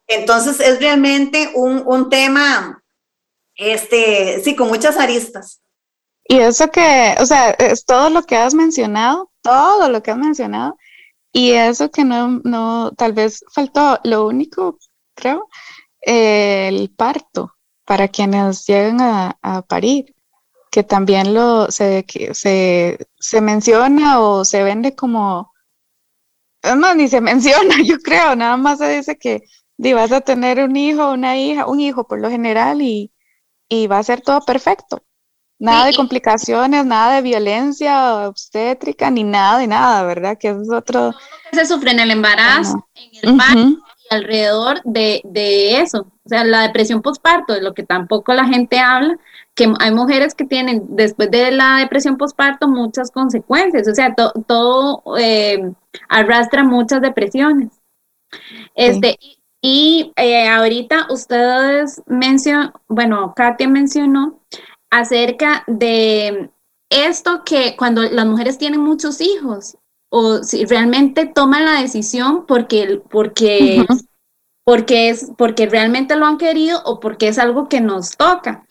Entonces es realmente un, un, tema, este, sí, con muchas aristas. Y eso que, o sea, es todo lo que has mencionado, todo lo que has mencionado, y eso que no, no, tal vez faltó, lo único, creo, el parto para quienes llegan a, parir, que también lo, se, se, se, menciona o se vende como, no, ni se menciona, yo creo, nada más se dice que vas a tener un hijo, una hija, un hijo por lo general y, y va a ser todo perfecto. Nada de complicaciones, nada de violencia obstétrica, ni nada de nada, ¿verdad? Que es otro... Se sufre en el embarazo, en el parto y alrededor de, de, eso. O sea, la depresión postparto, de lo que tampoco la gente habla, que hay mujeres que tienen después de la depresión postparto muchas consecuencias. O sea, todo eh, arrastra muchas depresiones. Este, Y eh, ahorita ustedes mencionan, bueno, Katia mencionó acerca de esto que cuando las mujeres tienen muchos hijos o si realmente toman la decisión porque, porque, porque, es, porque realmente lo han querido o porque es algo que nos toca.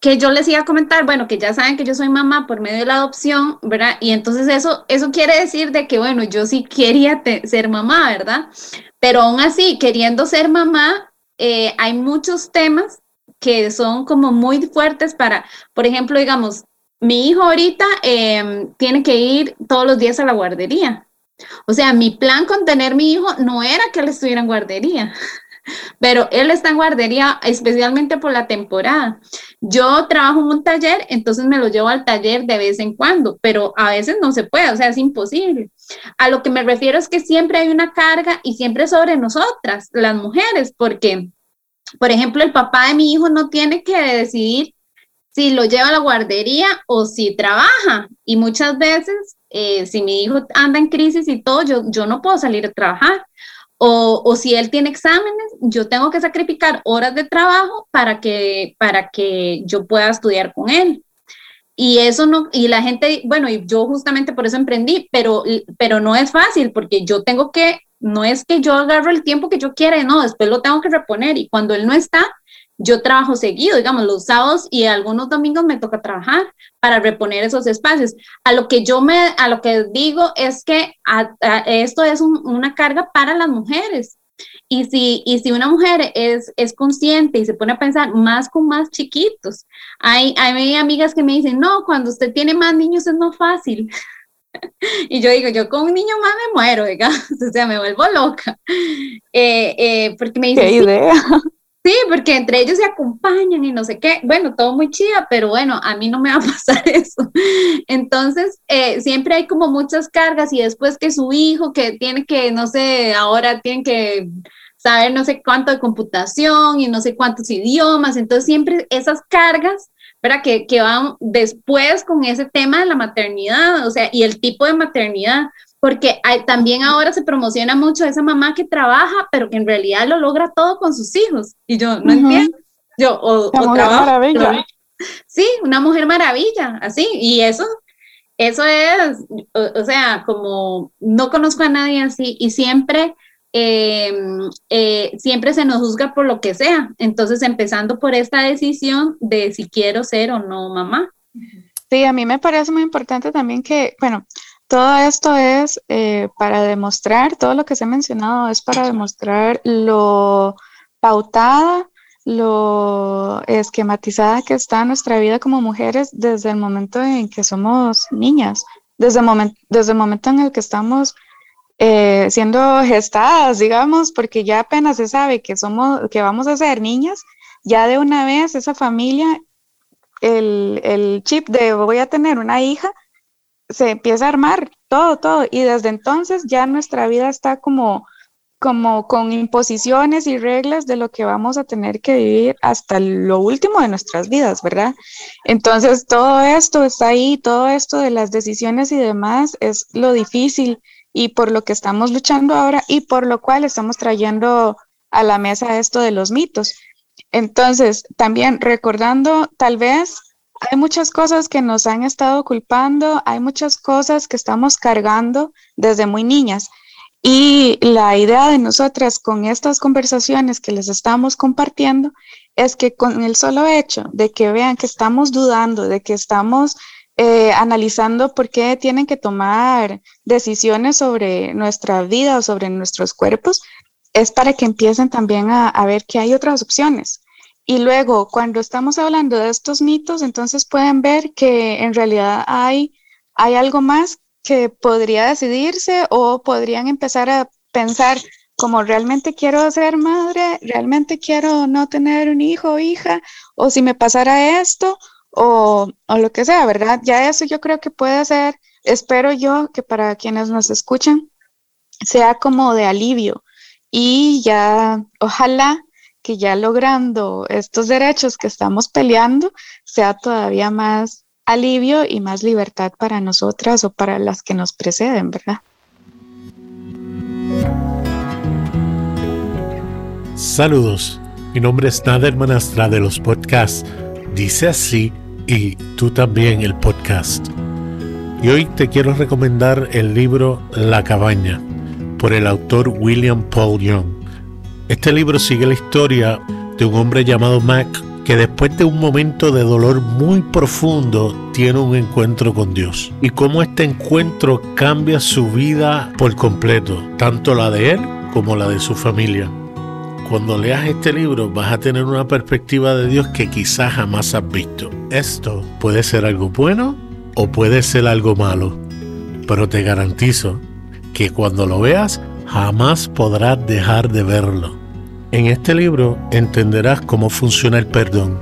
Que yo les iba a comentar, bueno, que ya saben que yo soy mamá por medio de la adopción, ¿verdad? Y entonces eso, eso quiere decir de que, bueno, yo sí quería ser mamá, ¿verdad? Pero aún así, queriendo ser mamá, eh, hay muchos temas que son como muy fuertes para, por ejemplo, digamos, mi hijo ahorita em, tiene que ir todos los días a la guardería. O sea, mi plan con tener mi hijo no era que él estuviera en guardería, pero él está en guardería especialmente por la temporada. Yo trabajo en un taller, entonces me lo llevo al taller de vez en cuando, pero a veces no se puede, o sea, es imposible. A lo que me refiero es que siempre hay una carga y siempre sobre nosotras, las mujeres, porque por ejemplo, el papá de mi hijo no tiene que decidir si lo lleva a la guardería o si trabaja. Y muchas veces, eh, si mi hijo anda en crisis y todo, yo, yo no puedo salir a trabajar. O, o, si él tiene exámenes, yo tengo que sacrificar horas de trabajo para que, para que yo pueda estudiar con él. Y eso no, y la gente, bueno, y yo justamente por eso emprendí, pero, pero no es fácil porque yo tengo que no es que yo agarro el tiempo que yo quiera, no, después lo tengo que reponer y cuando él no está, yo trabajo seguido, digamos, los sábados y algunos domingos me toca trabajar para reponer esos espacios. A lo que yo me, a lo que digo es que esto es una carga para las mujeres. Y si, y si una mujer es, es consciente y se pone a pensar más con más chiquitos, hay, hay amigas que me dicen, no, cuando usted tiene más niños es más fácil. y yo digo, yo con un niño más me muero, digamos, o sea, me vuelvo loca. Eh, eh, porque me dicen, ¿Qué idea? Sí, porque entre ellos se acompañan y no sé qué. Bueno, todo muy chida, pero bueno, a mí no me va a pasar eso. Entonces, eh, siempre hay como muchas cargas y después que su hijo que tiene que, no sé, ahora tiene que saber no sé cuánto de computación y no sé cuántos idiomas. Entonces, siempre esas cargas ¿verdad? Que, que van después con ese tema de la maternidad, o sea, y el tipo de maternidad, porque hay, también ahora se promociona mucho esa mamá que trabaja, pero que en realidad lo logra todo con sus hijos. Y yo no entiendo. Yo, o, maravilla. sí, una mujer maravilla, así, y eso, eso es, o, sea, como no conozco a nadie así, y siempre Em, eh, siempre se nos juzga por lo que sea. Entonces, empezando por esta decisión de si quiero ser o no mamá. Sí, a mí me parece muy importante también que, bueno, todo esto es eh, para demostrar, todo lo que se ha mencionado es para demostrar lo pautada, lo esquematizada que está nuestra vida como mujeres desde el momento en que somos niñas, desde el, desde el momento en el que estamos eh, siendo gestadas, digamos, porque ya apenas se sabe que somos, que vamos a ser niñas, ya de una vez esa familia, el, el chip de voy a tener una hija, se empieza a armar todo, todo, y desde entonces ya nuestra vida está como como con imposiciones y reglas de lo que vamos a tener que vivir hasta lo último de nuestras vidas, ¿verdad? Entonces, todo esto está ahí, todo esto de las decisiones y demás es lo difícil y por lo que estamos luchando ahora y por lo cual estamos trayendo a la mesa esto de los mitos. Entonces, también recordando, tal vez hay muchas cosas que nos han estado culpando, hay muchas cosas que estamos cargando desde muy niñas. Y la idea de nosotras con estas conversaciones que les estamos compartiendo es que con el solo hecho de que vean que estamos dudando, de que estamos eh, analizando por qué tienen que tomar decisiones sobre nuestra vida o sobre nuestros cuerpos, es para que empiecen también a, ver que hay otras opciones. Y luego, cuando estamos hablando de estos mitos, entonces pueden ver que en realidad hay, hay algo más que podría decidirse o podrían empezar a pensar como realmente quiero ser madre, realmente quiero no tener un hijo o hija, o si me pasara esto, o, lo que sea, ¿verdad? Ya eso yo creo que puede ser, espero yo que para quienes nos escuchan, sea como de alivio y ya, ojalá que ya logrando estos derechos que estamos peleando, sea todavía más alivio y más libertad para nosotras o para las que nos preceden, ¿verdad? Saludos, mi nombre es Nader Manastra de los podcasts Dice así y tú también el podcast. Y hoy te quiero recomendar el libro La cabaña por el autor William Paul Young. Este libro sigue la historia de un hombre llamado Mac que después de un momento de dolor muy profundo tiene un encuentro con Dios y cómo este encuentro cambia su vida por completo, tanto la de él como la de su familia. Cuando leas este libro vas a tener una perspectiva de Dios que quizás jamás has visto. Esto puede ser algo bueno o puede ser algo malo, pero te garantizo que cuando lo veas jamás podrás dejar de verlo. En este libro entenderás cómo funciona el perdón,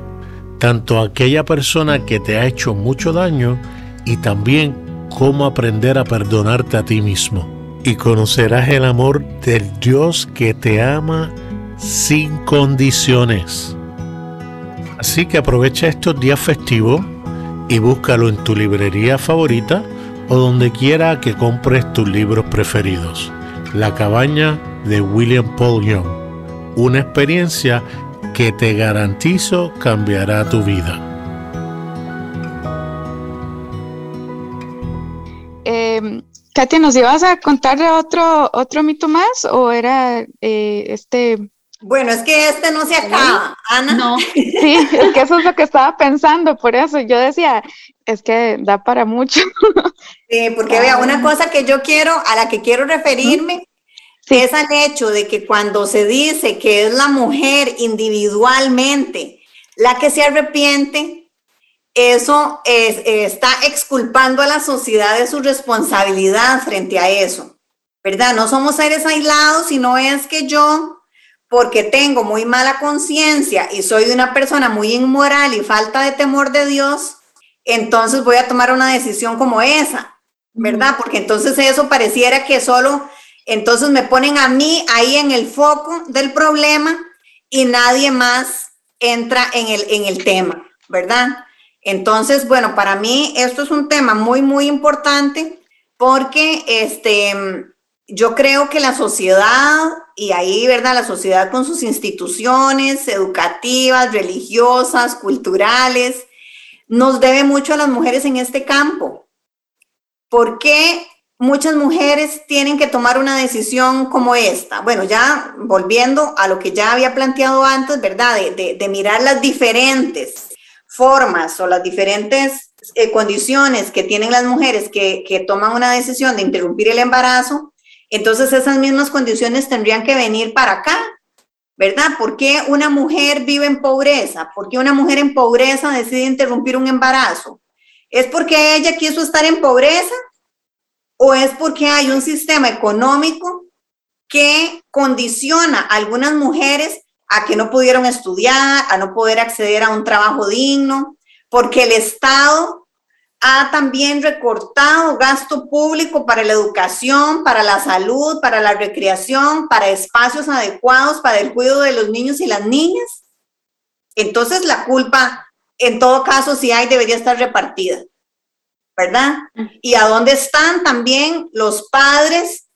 tanto a aquella persona que te ha hecho mucho daño y también cómo aprender a perdonarte a ti mismo. Y conocerás el amor del Dios que te ama sin condiciones. Así que aprovecha estos días festivos y búscalo en tu librería favorita o donde quiera que compres tus libros preferidos. La cabaña de William Paul Young. Una experiencia que te garantizo cambiará tu vida. Eh, Katia, ¿nos ibas a contar otro, otro mito más o era eh, este bueno, es que este no se acaba, Ana. No. Sí, es que eso es lo que estaba pensando, por eso yo decía, es que da para mucho. Sí, porque vea, una cosa que yo quiero, a la que quiero referirme, es al hecho de que cuando se dice que es la mujer individualmente la que se arrepiente, eso está exculpando a la sociedad de su responsabilidad frente a eso, ¿verdad? No somos seres aislados, sino es que yo porque tengo muy mala conciencia y soy una persona muy inmoral y falta de temor de Dios, entonces voy a tomar una decisión como esa, ¿verdad? Porque entonces eso pareciera que solo, entonces me ponen a mí ahí en el foco del problema y nadie más entra en el, en el tema, ¿verdad? Entonces, bueno, para mí esto es un tema muy, muy importante porque este yo creo que la sociedad, y ahí, ¿verdad? La sociedad con sus instituciones educativas, religiosas, culturales, nos debe mucho a las mujeres en este campo. ¿Por qué muchas mujeres tienen que tomar una decisión como esta? Bueno, ya volviendo a lo que ya había planteado antes, ¿verdad? De, mirar las diferentes formas o las diferentes eh, condiciones que tienen las mujeres que, que toman una decisión de interrumpir el embarazo, entonces esas mismas condiciones tendrían que venir para acá, ¿verdad? ¿Por qué una mujer vive en pobreza? ¿Por qué una mujer en pobreza decide interrumpir un embarazo? ¿Es porque ella quiso estar en pobreza? ¿O es porque hay un sistema económico que condiciona a algunas mujeres a que no pudieron estudiar, a no poder acceder a un trabajo digno, porque el Estado ha también recortado gasto público para la educación, para la salud, para la recreación, para espacios adecuados para el cuidado de los niños y las niñas. Entonces la culpa, en todo caso, si hay, debería estar repartida, ¿verdad? ¿Y a dónde están también los padres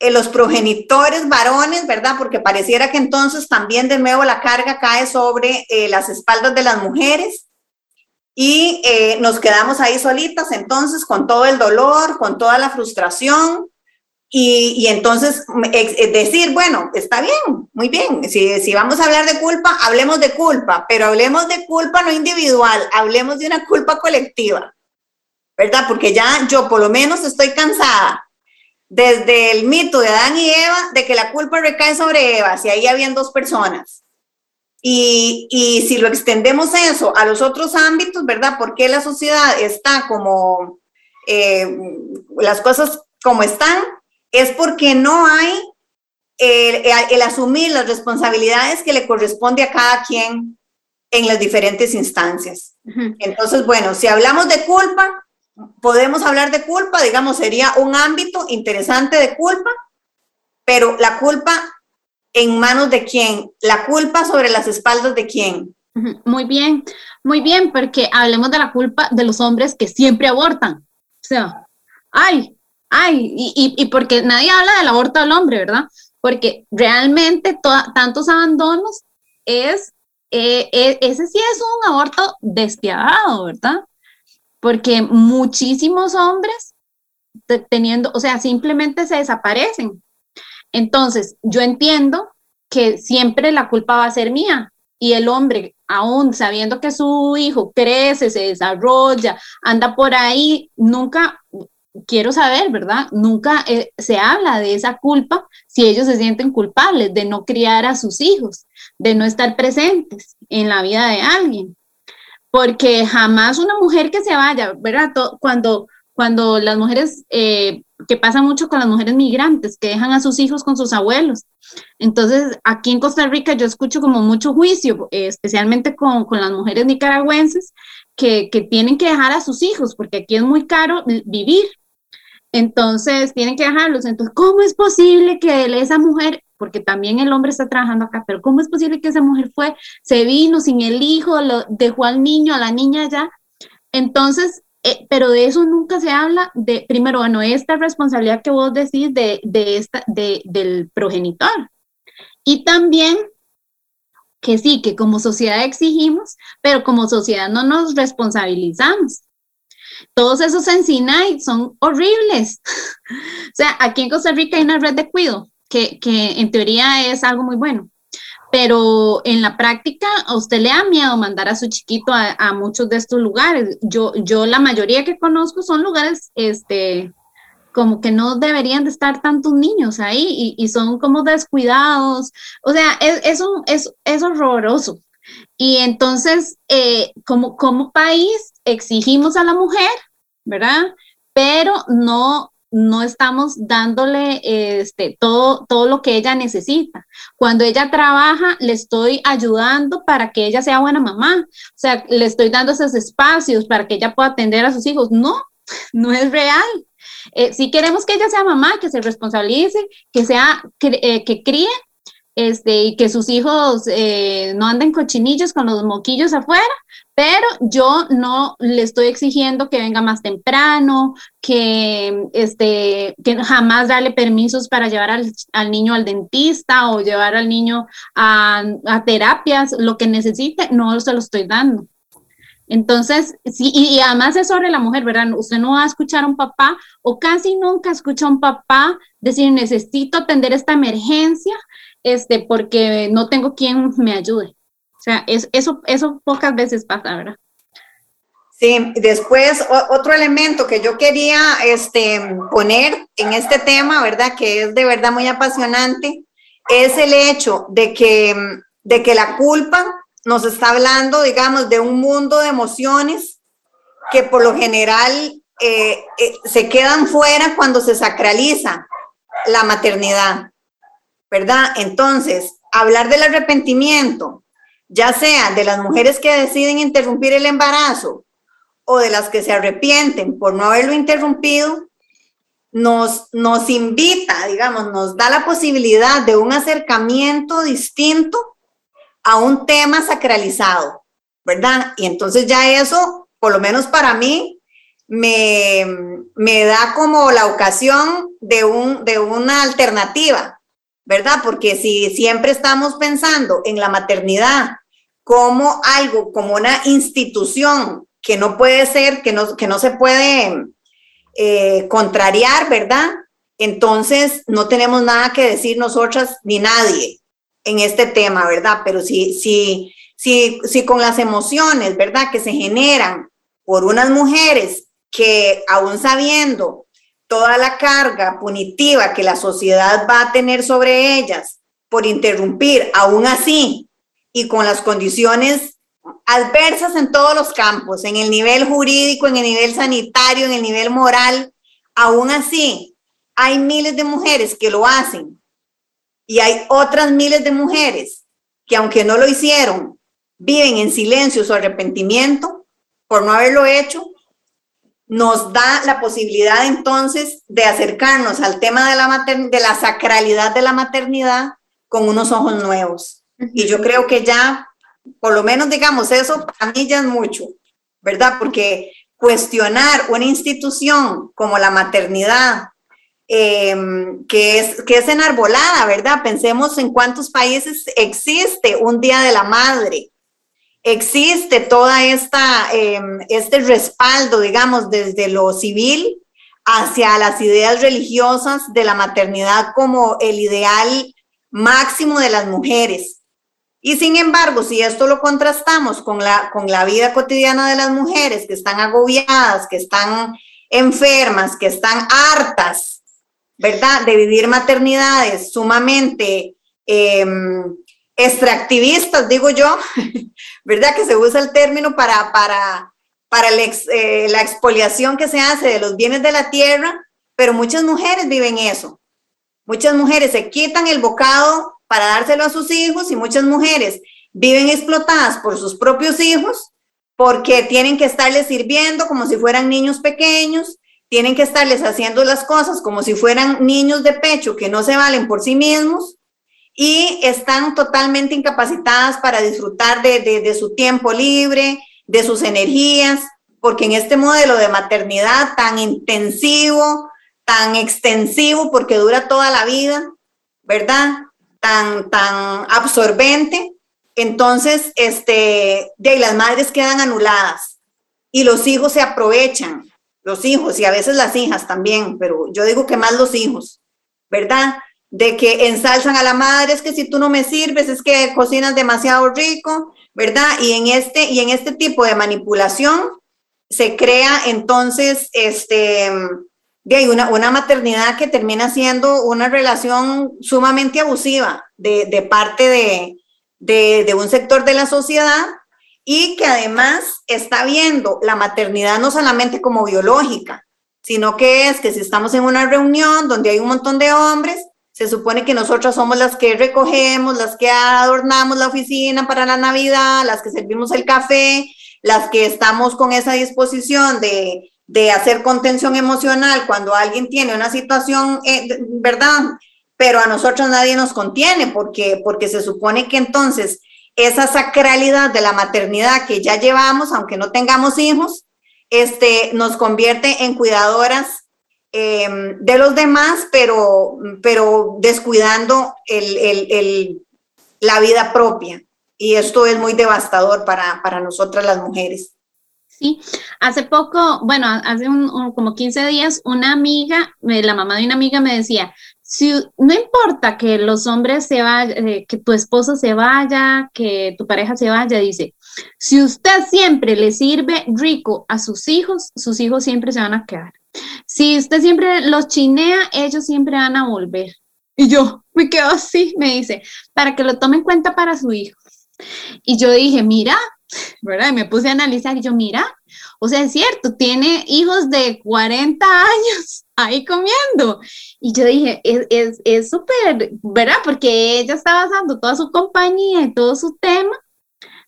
eh, los progenitores varones, ¿verdad? Porque pareciera que entonces también de nuevo la carga cae sobre eh, las espaldas de las mujeres y eh, nos quedamos ahí solitas entonces con todo el dolor, con toda la frustración y, y entonces decir, bueno, está bien, muy bien, si, si vamos a hablar de culpa, hablemos de culpa, pero hablemos de culpa no individual, hablemos de una culpa colectiva, ¿verdad? Porque ya yo por lo menos estoy cansada desde el mito de Adán y Eva de que la culpa recae sobre Eva, si ahí habían dos personas. Y, y, si lo extendemos eso a los otros ámbitos, ¿verdad? ¿Por qué la sociedad está como, eh, las cosas como están? Es porque no hay el, el asumir las responsabilidades que le corresponde a cada quien en las diferentes instancias. Entonces, bueno, si hablamos de culpa, podemos hablar de culpa, digamos, sería un ámbito interesante de culpa, pero la culpa en manos de quién, la culpa sobre las espaldas de quién. Muy bien, muy bien, porque hablemos de la culpa de los hombres que siempre abortan. O sea, ay, ay, y, y, porque nadie habla del aborto del hombre, ¿verdad? Porque realmente tantos abandonos es, eh, eh, ese sí es un aborto despiadado, ¿verdad? Porque muchísimos hombres teniendo, o sea, simplemente se desaparecen. Entonces, yo entiendo que siempre la culpa va a ser mía y el hombre, aún sabiendo que su hijo crece, se desarrolla, anda por ahí, nunca, quiero saber, ¿verdad? Nunca eh, se habla de esa culpa si ellos se sienten culpables de no criar a sus hijos, de no estar presentes en la vida de alguien porque jamás una mujer que se vaya, ¿verdad? Cuando, cuando las mujeres, eh, que pasa mucho con las mujeres migrantes, que dejan a sus hijos con sus abuelos. Entonces, aquí en Costa Rica yo escucho como mucho juicio, eh, especialmente con, con, las mujeres nicaragüenses, que, que tienen que dejar a sus hijos, porque aquí es muy caro vivir. Entonces, tienen que dejarlos. Entonces, ¿cómo es posible que esa mujer porque también el hombre está trabajando acá, pero ¿cómo es posible que esa mujer fue, se vino sin el hijo, lo, dejó al niño, a la niña ya? Entonces, eh, pero de eso nunca se habla, de, primero, bueno, esta responsabilidad que vos decís de, de esta, de, del progenitor. Y también que sí, que como sociedad exigimos, pero como sociedad no nos responsabilizamos. Todos esos en son horribles. o sea, aquí en Costa Rica hay una red de cuido que, en teoría es algo muy bueno. Pero en la práctica, usted le da miedo mandar a su chiquito a, muchos de estos lugares. Yo, yo la mayoría que conozco son lugares, este, como que no deberían de estar tantos niños ahí y, son como descuidados. O sea, es, es, es, horroroso. Y entonces, eh, como, como país, exigimos a la mujer, ¿verdad? Pero no no estamos dándole este, todo, todo lo que ella necesita. Cuando ella trabaja, le estoy ayudando para que ella sea buena mamá. O sea, le estoy dando esos espacios para que ella pueda atender a sus hijos. No, no es real. Eh, si queremos que ella sea mamá, que se responsabilice, que sea, que, eh, que críe, este, y que sus hijos eh, no anden cochinillos con los moquillos afuera, pero yo no le estoy exigiendo que venga más temprano, que, este, que jamás darle permisos para llevar al, niño al dentista o llevar al niño a, terapias, lo que necesite, no se lo estoy dando. Entonces, sí, y, además es sobre la mujer, ¿verdad? Usted no va a escuchar a un papá o casi nunca escucha a un papá decir, necesito atender esta emergencia, este, porque no tengo quien me ayude. Es, eso, eso pocas veces pasa, ¿verdad? Sí, después otro elemento que yo quería este, poner en este tema, ¿verdad? Que es de verdad muy apasionante, es el hecho de que, de que la culpa nos está hablando, digamos, de un mundo de emociones que por lo general eh, eh, se quedan fuera cuando se sacraliza la maternidad, ¿verdad? Entonces, hablar del arrepentimiento, ya sea de las mujeres que deciden interrumpir el embarazo o de las que se arrepienten por no haberlo interrumpido, nos, nos invita, digamos, nos da la posibilidad de un acercamiento distinto a un tema sacralizado, ¿verdad? Y entonces ya eso, por lo menos para mí, me, me da como la ocasión de, un, de una alternativa, ¿verdad? Porque si siempre estamos pensando en la maternidad como algo, como una institución que no puede ser, que no, que no se puede eh, contrariar, ¿verdad? Entonces no tenemos nada que decir nosotras ni nadie en este tema, ¿verdad? Pero si, si, si, si con las emociones, ¿verdad? Que se generan por unas mujeres que aún sabiendo toda la carga punitiva que la sociedad va a tener sobre ellas por interrumpir, aún así, y con las condiciones adversas en todos los campos, en el nivel jurídico, en el nivel sanitario, en el nivel moral. Aún así, hay miles de mujeres que lo hacen y hay otras miles de mujeres que aunque no lo hicieron, viven en silencio su arrepentimiento por no haberlo hecho, nos da la posibilidad entonces de acercarnos al tema de la, de la sacralidad de la maternidad con unos ojos nuevos. Y yo creo que ya por lo menos digamos eso, para mí ya es mucho, ¿verdad? Porque cuestionar una institución como la maternidad, em, que, es, que es enarbolada, ¿verdad? Pensemos en cuántos países existe un Día de la Madre, existe toda esta, em, este respaldo, digamos, desde lo civil hacia las ideas religiosas de la maternidad como el ideal máximo de las mujeres. Y sin embargo, si esto lo contrastamos con la, con la vida cotidiana de las mujeres que están agobiadas, que están enfermas, que están hartas, ¿verdad? De vivir maternidades sumamente em, extractivistas, digo yo, ¿verdad? Que se usa el término para, para, para eh, la expoliación que se hace de los bienes de la tierra, pero muchas mujeres viven eso. Muchas mujeres se quitan el bocado para dárselo a sus hijos y muchas mujeres viven explotadas por sus propios hijos porque tienen que estarles sirviendo como si fueran niños pequeños, tienen que estarles haciendo las cosas como si fueran niños de pecho que no se valen por sí mismos y están totalmente incapacitadas para disfrutar de, de su tiempo libre, de sus energías, porque en este modelo de maternidad tan intensivo, tan extensivo, porque dura toda la vida, ¿verdad? tan, tan absorbente, entonces este, de las madres quedan anuladas y los hijos se aprovechan, los hijos y a veces las hijas también, pero yo digo que más los hijos, ¿verdad? De que ensalzan a la madre, es que si tú no me sirves, es que cocinas demasiado rico, ¿verdad? Y en este, y en este tipo de manipulación se crea entonces este, de una, una maternidad que termina siendo una relación sumamente abusiva de, de parte de, de, de, un sector de la sociedad y que además está viendo la maternidad no solamente como biológica, sino que es que si estamos en una reunión donde hay un montón de hombres, se supone que nosotras somos las que recogemos, las que adornamos la oficina para la Navidad, las que servimos el café, las que estamos con esa disposición de de hacer contención emocional cuando alguien tiene una situación, eh, ¿verdad? Pero a nosotros nadie nos contiene porque, porque se supone que entonces esa sacralidad de la maternidad que ya llevamos, aunque no tengamos hijos, este, nos convierte en cuidadoras em, de los demás, pero, pero descuidando el, la vida propia. Y esto es muy devastador para, para nosotras las mujeres. Sí, hace poco, bueno, hace un, como 15 días, una amiga, la mamá de una amiga me decía, si no importa que los hombres se vayan, eh, que tu esposo se vaya, que tu pareja se vaya, dice, si usted siempre le sirve rico a sus hijos, sus hijos siempre se van a quedar. Si usted siempre los chinea, ellos siempre van a volver. Y yo me quedo así, me dice, para que lo tome en cuenta para su hijo. Y yo dije, mira, ¿verdad? Y me puse a analizar y yo, mira, o sea, es cierto, tiene hijos de 40 años ahí comiendo. Y yo dije, es súper, ¿verdad? Porque ella está basando toda su compañía y todo su tema,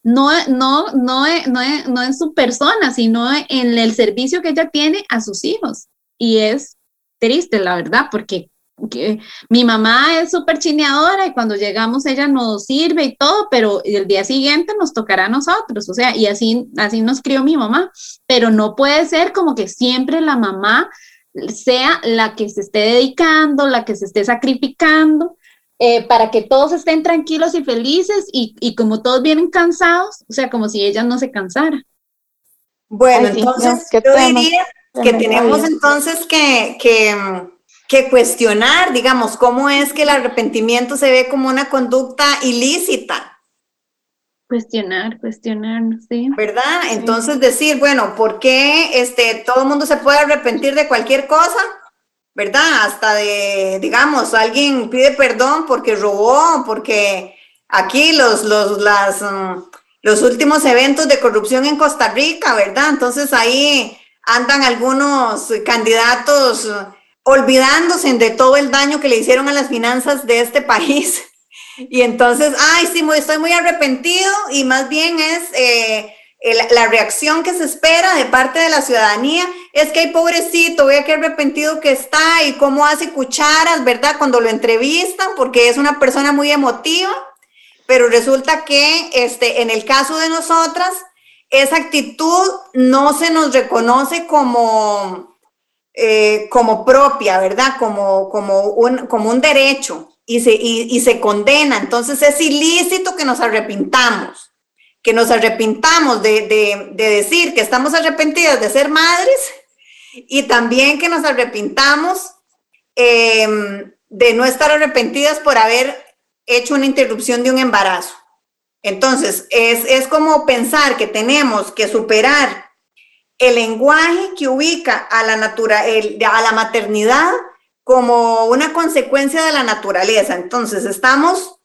no, no, no, no, no en su persona, sino en el servicio que ella tiene a sus hijos. Y es triste, la verdad, porque que mi mamá es súper chineadora y cuando llegamos ella nos sirve y todo, pero el día siguiente nos tocará a nosotros, o sea, y así, así nos crió mi mamá, pero no puede ser como que siempre la mamá sea la que se esté dedicando, la que se esté sacrificando, eh, para que todos estén tranquilos y felices y, y, como todos vienen cansados, o sea, como si ella no se cansara. Bueno, entonces yo diría que tenemos entonces que, que que cuestionar, digamos, cómo es que el arrepentimiento se ve como una conducta ilícita. Cuestionar, cuestionar, sí. ¿Verdad? Entonces decir, bueno, ¿por qué este, todo el mundo se puede arrepentir de cualquier cosa? ¿Verdad? Hasta de, digamos, alguien pide perdón porque robó, porque aquí los, los, mm, los últimos eventos de corrupción en Costa Rica, ¿verdad? Entonces ahí andan algunos candidatos olvidándose de todo el daño que le hicieron a las finanzas de este país. Y entonces, ay, sí, estoy muy arrepentido y más bien es eh, la reacción que se espera de parte de la ciudadanía es que, hay pobrecito, vea qué arrepentido que está y cómo hace cucharas, ¿verdad? Cuando lo entrevistan, porque es una persona muy emotiva, pero resulta que este, en el caso de nosotras, esa actitud no se nos reconoce como, eh, como propia, ¿verdad? Como, como, un, como un derecho y se, y, se condena. Entonces es ilícito que nos arrepintamos, que nos arrepintamos de, de, de decir que estamos arrepentidas de ser madres y también que nos arrepintamos em, de no estar arrepentidas por haber hecho una interrupción de un embarazo. Entonces, es, es como pensar que tenemos que superar el lenguaje que ubica a la, natura, a la maternidad como una consecuencia de la naturaleza. Entonces, estamos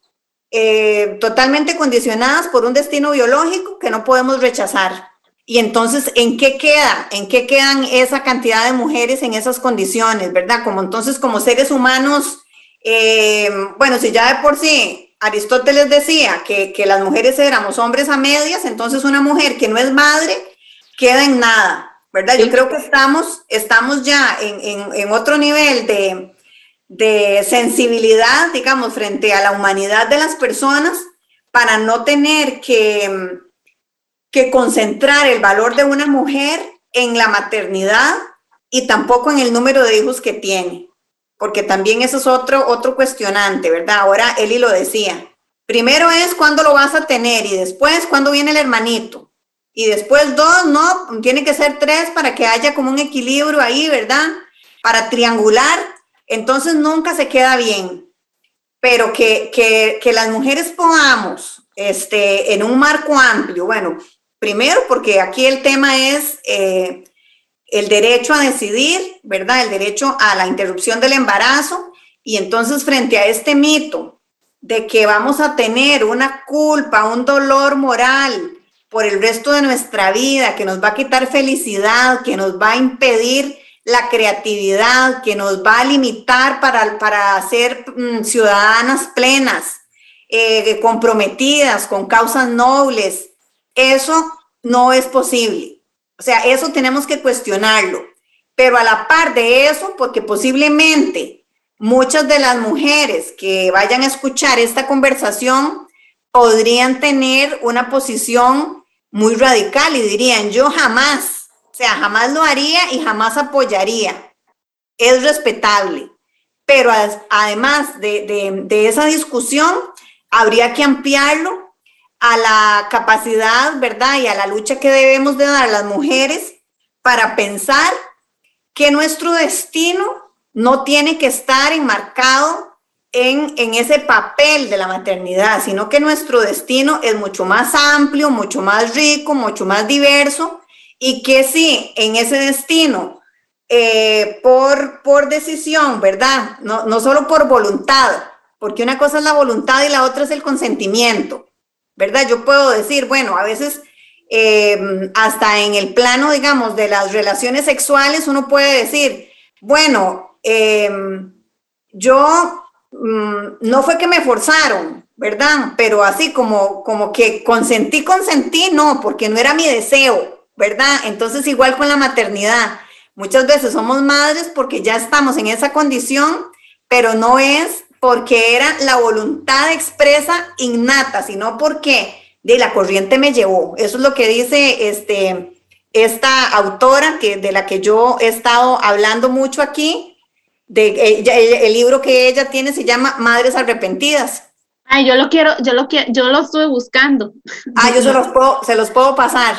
eh, totalmente condicionadas por un destino biológico que no podemos rechazar. Y entonces, ¿en qué queda? ¿En qué quedan esa cantidad de mujeres en esas condiciones, verdad? Como entonces, como seres humanos, eh, bueno, si ya de por sí Aristóteles decía que, que las mujeres éramos hombres a medias, entonces una mujer que no es madre queda en nada, ¿verdad? Yo creo que estamos, estamos ya en, otro nivel de, de, sensibilidad, digamos, frente a la humanidad de las personas para no tener que, que concentrar el valor de una mujer en la maternidad y tampoco en el número de hijos que tiene, porque también eso es otro, otro cuestionante, ¿verdad? Ahora Eli lo decía. Primero es cuándo lo vas a tener y después cuándo viene el hermanito y después dos, no, tiene que ser tres para que haya como un equilibrio ahí, ¿verdad? Para triangular, entonces nunca se queda bien. Pero que, que, que las mujeres podamos, este, en un marco amplio, bueno, primero porque aquí el tema es eh, el derecho a decidir, ¿verdad? El derecho a la interrupción del embarazo. Y entonces frente a este mito de que vamos a tener una culpa, un dolor moral, por el resto de nuestra vida, que nos va a quitar felicidad, que nos va a impedir la creatividad, que nos va a limitar para, para ser mm, ciudadanas plenas, eh, comprometidas con causas nobles. Eso no es posible. O sea, eso tenemos que cuestionarlo. Pero a la par de eso, porque posiblemente muchas de las mujeres que vayan a escuchar esta conversación podrían tener una posición muy radical y dirían, yo jamás, sea, jamás lo haría y jamás apoyaría. Es respetable. Pero además de, esa discusión, habría que ampliarlo a la capacidad, ¿verdad? Y a la lucha que debemos de dar las mujeres para pensar que nuestro destino no tiene que estar enmarcado en, en, ese papel de la maternidad, sino que nuestro destino es mucho más amplio, mucho más rico, mucho más diverso y que sí, en ese destino, eh, por, por decisión, ¿verdad? No, no solo por voluntad, porque una cosa es la voluntad y la otra es el consentimiento, ¿verdad? Yo puedo decir, bueno, a veces eh, hasta en el plano, digamos, de las relaciones sexuales, uno puede decir, bueno, eh, yo mm, no fue que me forzaron, ¿verdad? Pero así como, como que consentí, consentí, no, porque no era mi deseo, ¿verdad? Entonces igual con la maternidad. Muchas veces somos madres porque ya estamos en esa condición, pero no es porque era la voluntad expresa innata, sino porque de la corriente me llevó. Eso es lo que dice este, esta autora que, de la que yo he estado hablando mucho aquí. De, el, libro que ella tiene se llama Madres Arrepentidas. Ay, yo lo quiero, yo lo quiero, yo lo estuve buscando. Ah, yo se los puedo, se los puedo pasar.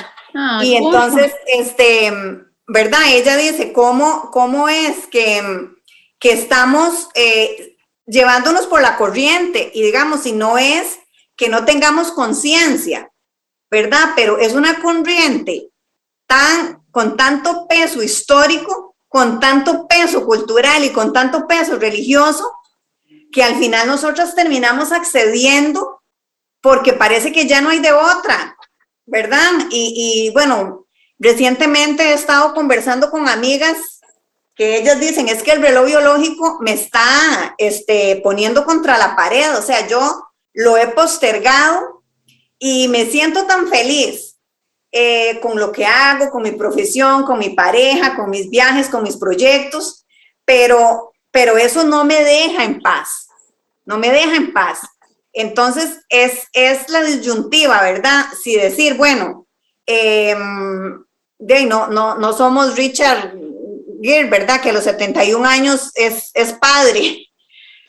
Y entonces, este, ¿verdad? Ella dice, ¿cómo, cómo es que, que estamos eh, llevándonos por la corriente? Y digamos, si no es que no tengamos conciencia, ¿verdad? Pero es una corriente tan, con tanto peso histórico, con tanto peso cultural y con tanto peso religioso, que al final nosotros terminamos accediendo porque parece que ya no hay de otra, ¿verdad? Y, bueno, recientemente he estado conversando con amigas que ellas dicen, es que el reloj biológico me está este, poniendo contra la pared, o sea, yo lo he postergado y me siento tan feliz eh, con lo que hago, con mi profesión, con mi pareja, con mis viajes, con mis proyectos, pero, pero eso no me deja en paz, no me deja en paz. Entonces es, es la disyuntiva, ¿verdad? Si decir, bueno, em, no, no, no somos Richard Gere, ¿verdad? Que a los 71 años es, es padre,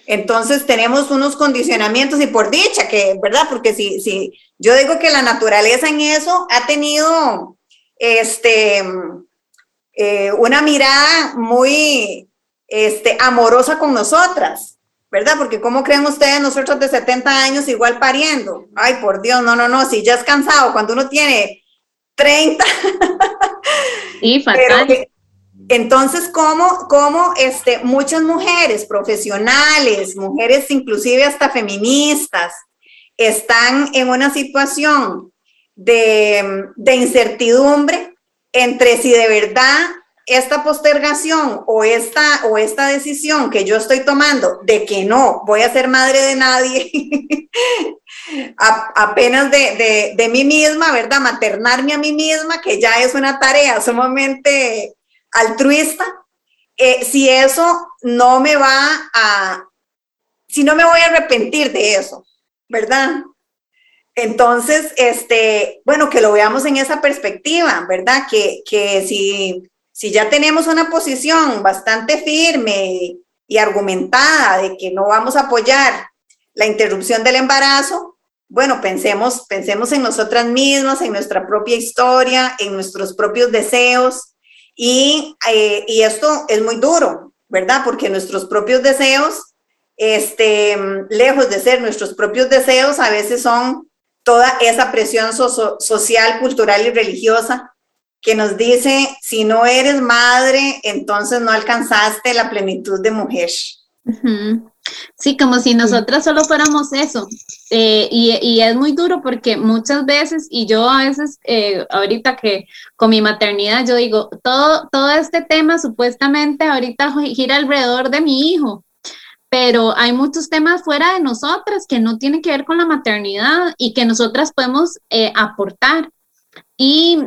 entonces tenemos unos condicionamientos y por dicha que, ¿verdad? Porque si, si yo digo que la naturaleza en eso ha tenido este, eh, una mirada muy este, amorosa con nosotras, ¿verdad? Porque ¿cómo creen ustedes nosotros de 70 años igual pariendo? Ay, por Dios, no, no, no, si ya es cansado, cuando uno tiene 30. Y fatal. Entonces, ¿cómo, cómo este, muchas mujeres profesionales, mujeres inclusive hasta feministas, están en una situación de, de incertidumbre entre si de verdad esta postergación o esta, o esta decisión que yo estoy tomando de que no voy a ser madre de nadie, apenas de, de, de, mí misma, ¿verdad? Maternarme a mí misma, que ya es una tarea sumamente altruista, eh, si eso no me va a, si no me voy a arrepentir de eso, ¿verdad? Entonces, este, bueno, que lo veamos en esa perspectiva, ¿verdad? Que, que si, si ya tenemos una posición bastante firme y argumentada de que no vamos a apoyar la interrupción del embarazo, bueno, pensemos, pensemos en nosotras mismas, en nuestra propia historia, en nuestros propios deseos, y, eh, y esto es muy duro, ¿verdad? Porque nuestros propios deseos, este, lejos de ser nuestros propios deseos, a veces son toda esa presión social, cultural y religiosa que nos dice, si no eres madre, entonces no alcanzaste la plenitud de mujer. Sí, como si nosotras solo fuéramos eso. Eh, y, es muy duro porque muchas veces, y yo a veces, eh, ahorita que con mi maternidad, yo digo, todo, todo este tema supuestamente ahorita gira alrededor de mi hijo, pero hay muchos temas fuera de nosotras que no tienen que ver con la maternidad y que nosotras podemos eh, aportar. Y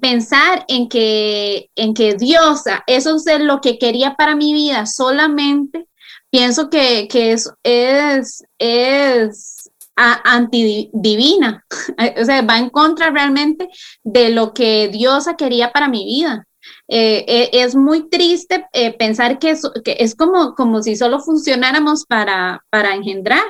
pensar en que, en que Dios, eso es lo que quería para mi vida solamente, pienso que, es, es, es antidivina, o sea, va en contra realmente de lo que Dios quería para mi vida. Eh, eh, es muy triste eh, pensar que es, que es como, como si solo funcionáramos para, para engendrar,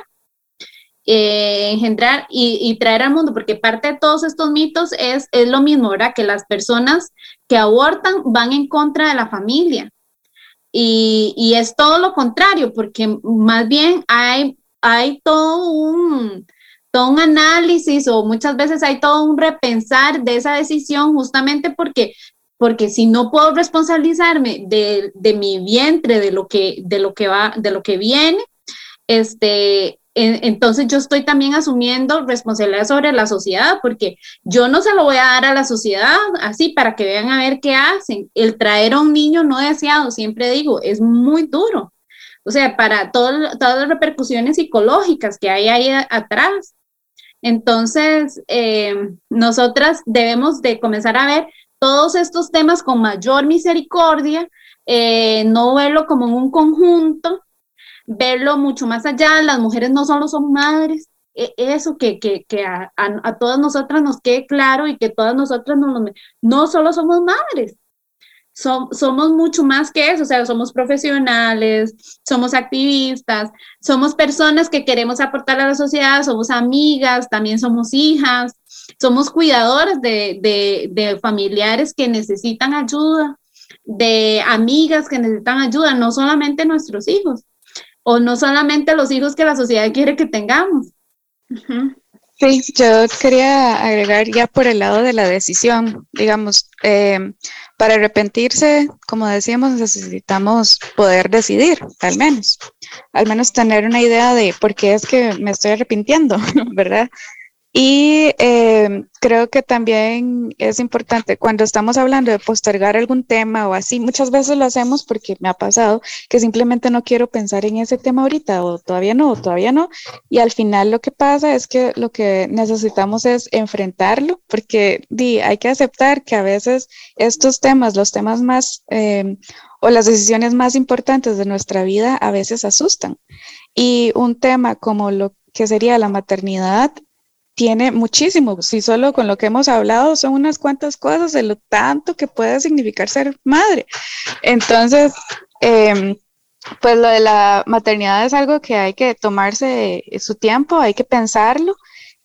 engendrar y, traer al mundo, porque parte de todos estos mitos es, es lo mismo, ¿verdad? Que las personas que abortan van en contra de la familia. Y, y, es todo lo contrario, porque más bien hay, hay todo un, todo un análisis o muchas veces hay todo un repensar de esa decisión justamente porque porque si no puedo responsabilizarme de, de, mi vientre, de lo que, de lo que va, de lo que viene, este, entonces yo estoy también asumiendo responsabilidad sobre la sociedad, porque yo no se lo voy a dar a la sociedad así para que vean a ver qué hacen. El traer a un niño no deseado, siempre digo, es muy duro. O sea, para todas las repercusiones psicológicas que hay ahí atrás. Entonces, eh, nosotras debemos de comenzar a ver todos estos temas con mayor misericordia, eh, no verlo como en un conjunto, verlo mucho más allá. Las mujeres no solo son madres, e, eso que, que, que a, a, todas nosotras nos quede claro y que todas nosotras no, no solo somos madres, somos mucho más que eso, o sea, somos profesionales, somos activistas, somos personas que queremos aportar a la sociedad, somos amigas, también somos hijas, somos cuidadoras de, de, de familiares que necesitan ayuda, de amigas que necesitan ayuda, no solamente nuestros hijos, o no solamente los hijos que la sociedad quiere que tengamos. Sí, yo quería agregar ya por el lado de la decisión, digamos, eh, para arrepentirse, como decíamos, necesitamos poder decidir, al menos, al menos tener una idea de por qué es que me estoy arrepintiendo, ¿verdad? Y eh, creo que también es importante cuando estamos hablando de postergar algún tema o así, muchas veces lo hacemos porque me ha pasado que simplemente no quiero pensar en ese tema ahorita o todavía no, o todavía no. Y al final lo que pasa es que lo que necesitamos es enfrentarlo porque di, hay que aceptar que a veces estos temas, los temas más eh, o las decisiones más importantes de nuestra vida a veces asustan. Y un tema como lo que sería la maternidad tiene muchísimo. Si solo con lo que hemos hablado son unas cuantas cosas de lo tanto que puede significar ser madre. Entonces, em, pues lo de la maternidad es algo que hay que tomarse su tiempo, hay que pensarlo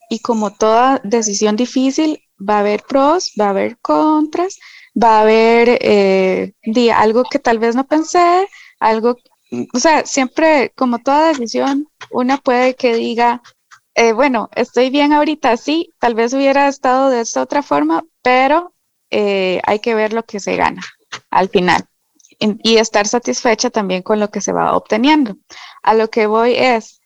y como toda decisión difícil, va a haber pros, va a haber contras, va a haber eh, algo que tal vez no pensé, algo, o sea, siempre como toda decisión, una puede que diga, eh, bueno, estoy bien ahorita, sí, tal vez hubiera estado de esta otra forma, pero eh, hay que ver lo que se gana al final y estar satisfecha también con lo que se va obteniendo. A lo que voy es,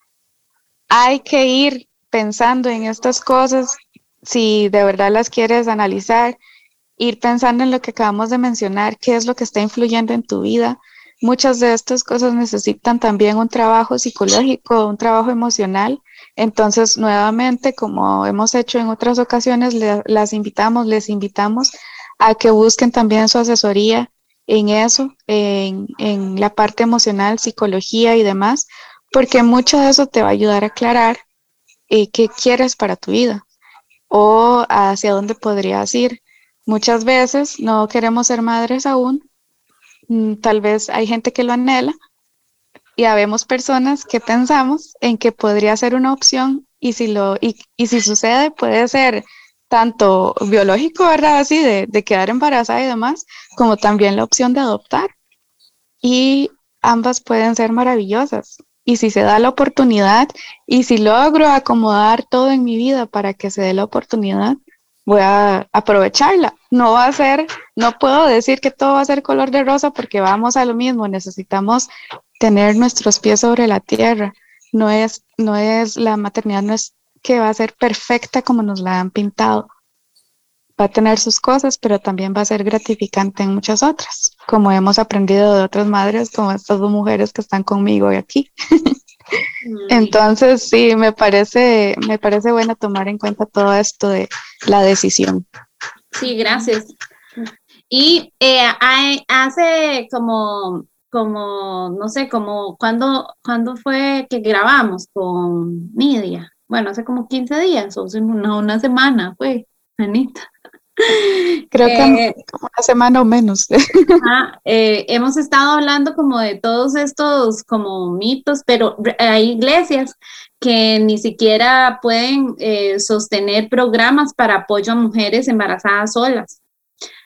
hay que ir pensando en estas cosas, si de verdad las quieres analizar, ir pensando en lo que acabamos de mencionar, qué es lo que está influyendo en tu vida. Muchas de estas cosas necesitan también un trabajo psicológico, un trabajo emocional entonces, nuevamente, como hemos hecho en otras ocasiones, las invitamos, les invitamos a que busquen también su asesoría en eso, en, la parte emocional, psicología y demás, porque mucho de eso te va a ayudar a aclarar eh, qué quieres para tu vida o hacia dónde podrías ir. Muchas veces no queremos ser madres aún, mm, tal vez hay gente que lo anhela, y habemos personas que pensamos en que podría ser una opción y si, lo, y, si sucede puede ser tanto biológico, ¿verdad? Así de, de quedar embarazada y demás, como también la opción de adoptar. Y ambas pueden ser maravillosas. Y si se da la oportunidad y si logro acomodar todo en mi vida para que se dé la oportunidad, voy a aprovecharla. No va a ser, no puedo decir que todo va a ser color de rosa porque vamos a lo mismo. Necesitamos tener nuestros pies sobre la tierra. No es, no es, la maternidad no es que va a ser perfecta como nos la han pintado. Va a tener sus cosas, pero también va a ser gratificante en muchas otras, como hemos aprendido de otras madres, como estas dos mujeres que están conmigo hoy aquí. Entonces, sí, me parece, me parece bueno tomar en cuenta todo esto de la decisión. Sí, gracias. Y eh, hace como como, no sé, como cuando, cuando fue que grabamos con Media. Bueno, hace como 15 días o una, una semana fue, Anita. Creo que eh, como una semana o menos. Eh, hemos estado hablando como de todos estos como mitos, pero hay iglesias que ni siquiera pueden eh, sostener programas para apoyo a mujeres embarazadas solas.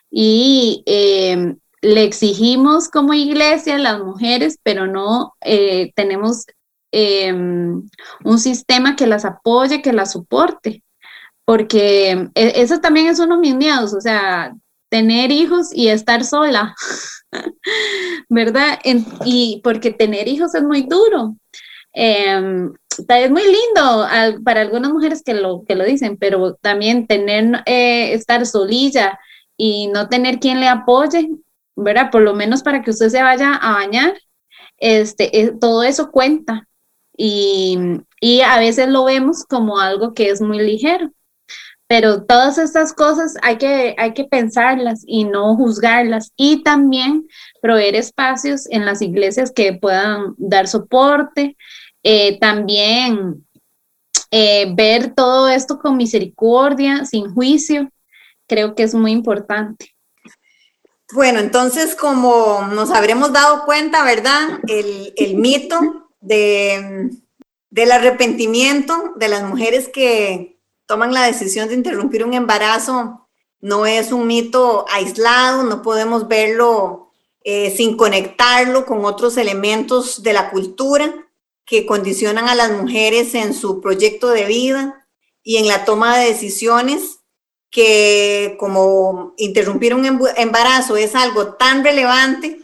Y le exigimos como iglesia a las mujeres, pero no eh, tenemos em, un sistema que las apoye, que las soporte, porque e, eso también es uno de mis miedos, o sea, tener hijos y estar sola, ¿verdad? y porque tener hijos es muy duro. Em, es muy lindo para algunas mujeres que lo, que lo dicen, pero también tener, eh, estar solilla y no tener quien le apoye, ¿verdad? Por lo menos para que usted se vaya a bañar, este, eh, todo eso cuenta. Y, y a veces lo vemos como algo que es muy ligero. Pero todas estas cosas hay que, hay que pensarlas y no juzgarlas. Y también proveer espacios en las iglesias que puedan dar soporte. Eh, también eh, ver todo esto con misericordia, sin juicio. Creo que es muy importante. Bueno, entonces, como nos habremos dado cuenta, ¿verdad? El, mito de, del arrepentimiento de las mujeres que toman la decisión de interrumpir un embarazo no es un mito aislado, no podemos verlo eh, sin conectarlo con otros elementos de la cultura que condicionan a las mujeres en su proyecto de vida y en la toma de decisiones que como interrumpir un embarazo es algo tan relevante,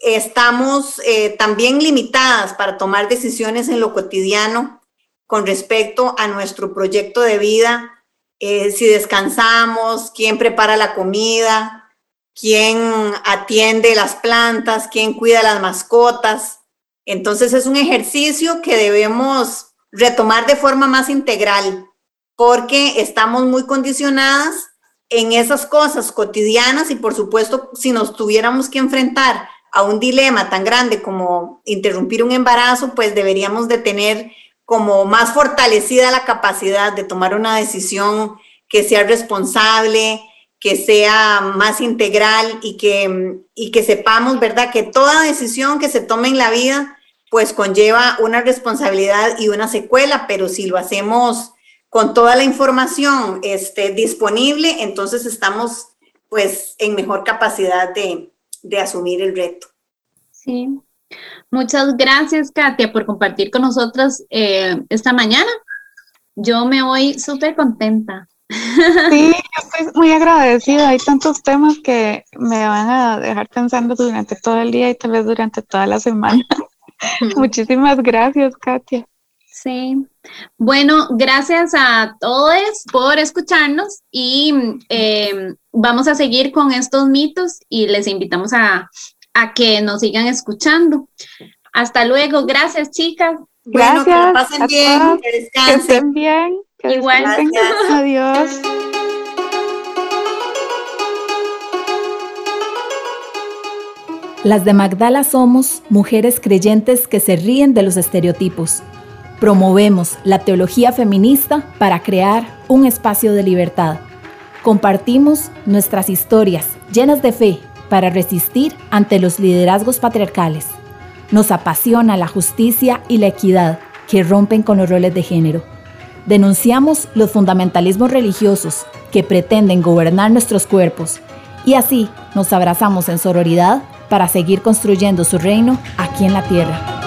estamos eh, también limitadas para tomar decisiones en lo cotidiano con respecto a nuestro proyecto de vida, eh, si descansamos, quién prepara la comida, quién atiende las plantas, quién cuida las mascotas. Entonces es un ejercicio que debemos retomar de forma más integral porque estamos muy condicionadas en esas cosas cotidianas y por supuesto si nos tuviéramos que enfrentar a un dilema tan grande como interrumpir un embarazo, pues deberíamos de tener como más fortalecida la capacidad de tomar una decisión que sea responsable, que sea más integral y que, y que sepamos, ¿verdad?, que toda decisión que se tome en la vida, pues conlleva una responsabilidad y una secuela, pero si lo hacemos con toda la información este, disponible, entonces estamos pues en mejor capacidad de, asumir el reto. Sí. Muchas gracias, Katia, por compartir con nosotros eh, esta mañana. Yo me voy súper contenta. Sí, yo estoy muy agradecida. Hay tantos temas que me van a dejar pensando durante todo el día y tal vez durante toda la semana. Muchísimas gracias, Katia. Sí. Bueno, gracias a todos por escucharnos y eh, vamos a seguir con estos mitos y les invitamos a, que nos sigan escuchando. Hasta luego. Gracias, chicas. Gracias. Bueno, que pasen bien, que descansen. Que estén bien. Igual. Adiós. Las de Magdala somos mujeres creyentes que se ríen de los estereotipos Promovemos la teología feminista para crear un espacio de libertad. Compartimos nuestras historias llenas de fe para resistir ante los liderazgos patriarcales. Nos apasiona la justicia y la equidad que rompen con los roles de género. Denunciamos los fundamentalismos religiosos que pretenden gobernar nuestros cuerpos y así nos abrazamos en sororidad para seguir construyendo su reino aquí en la tierra.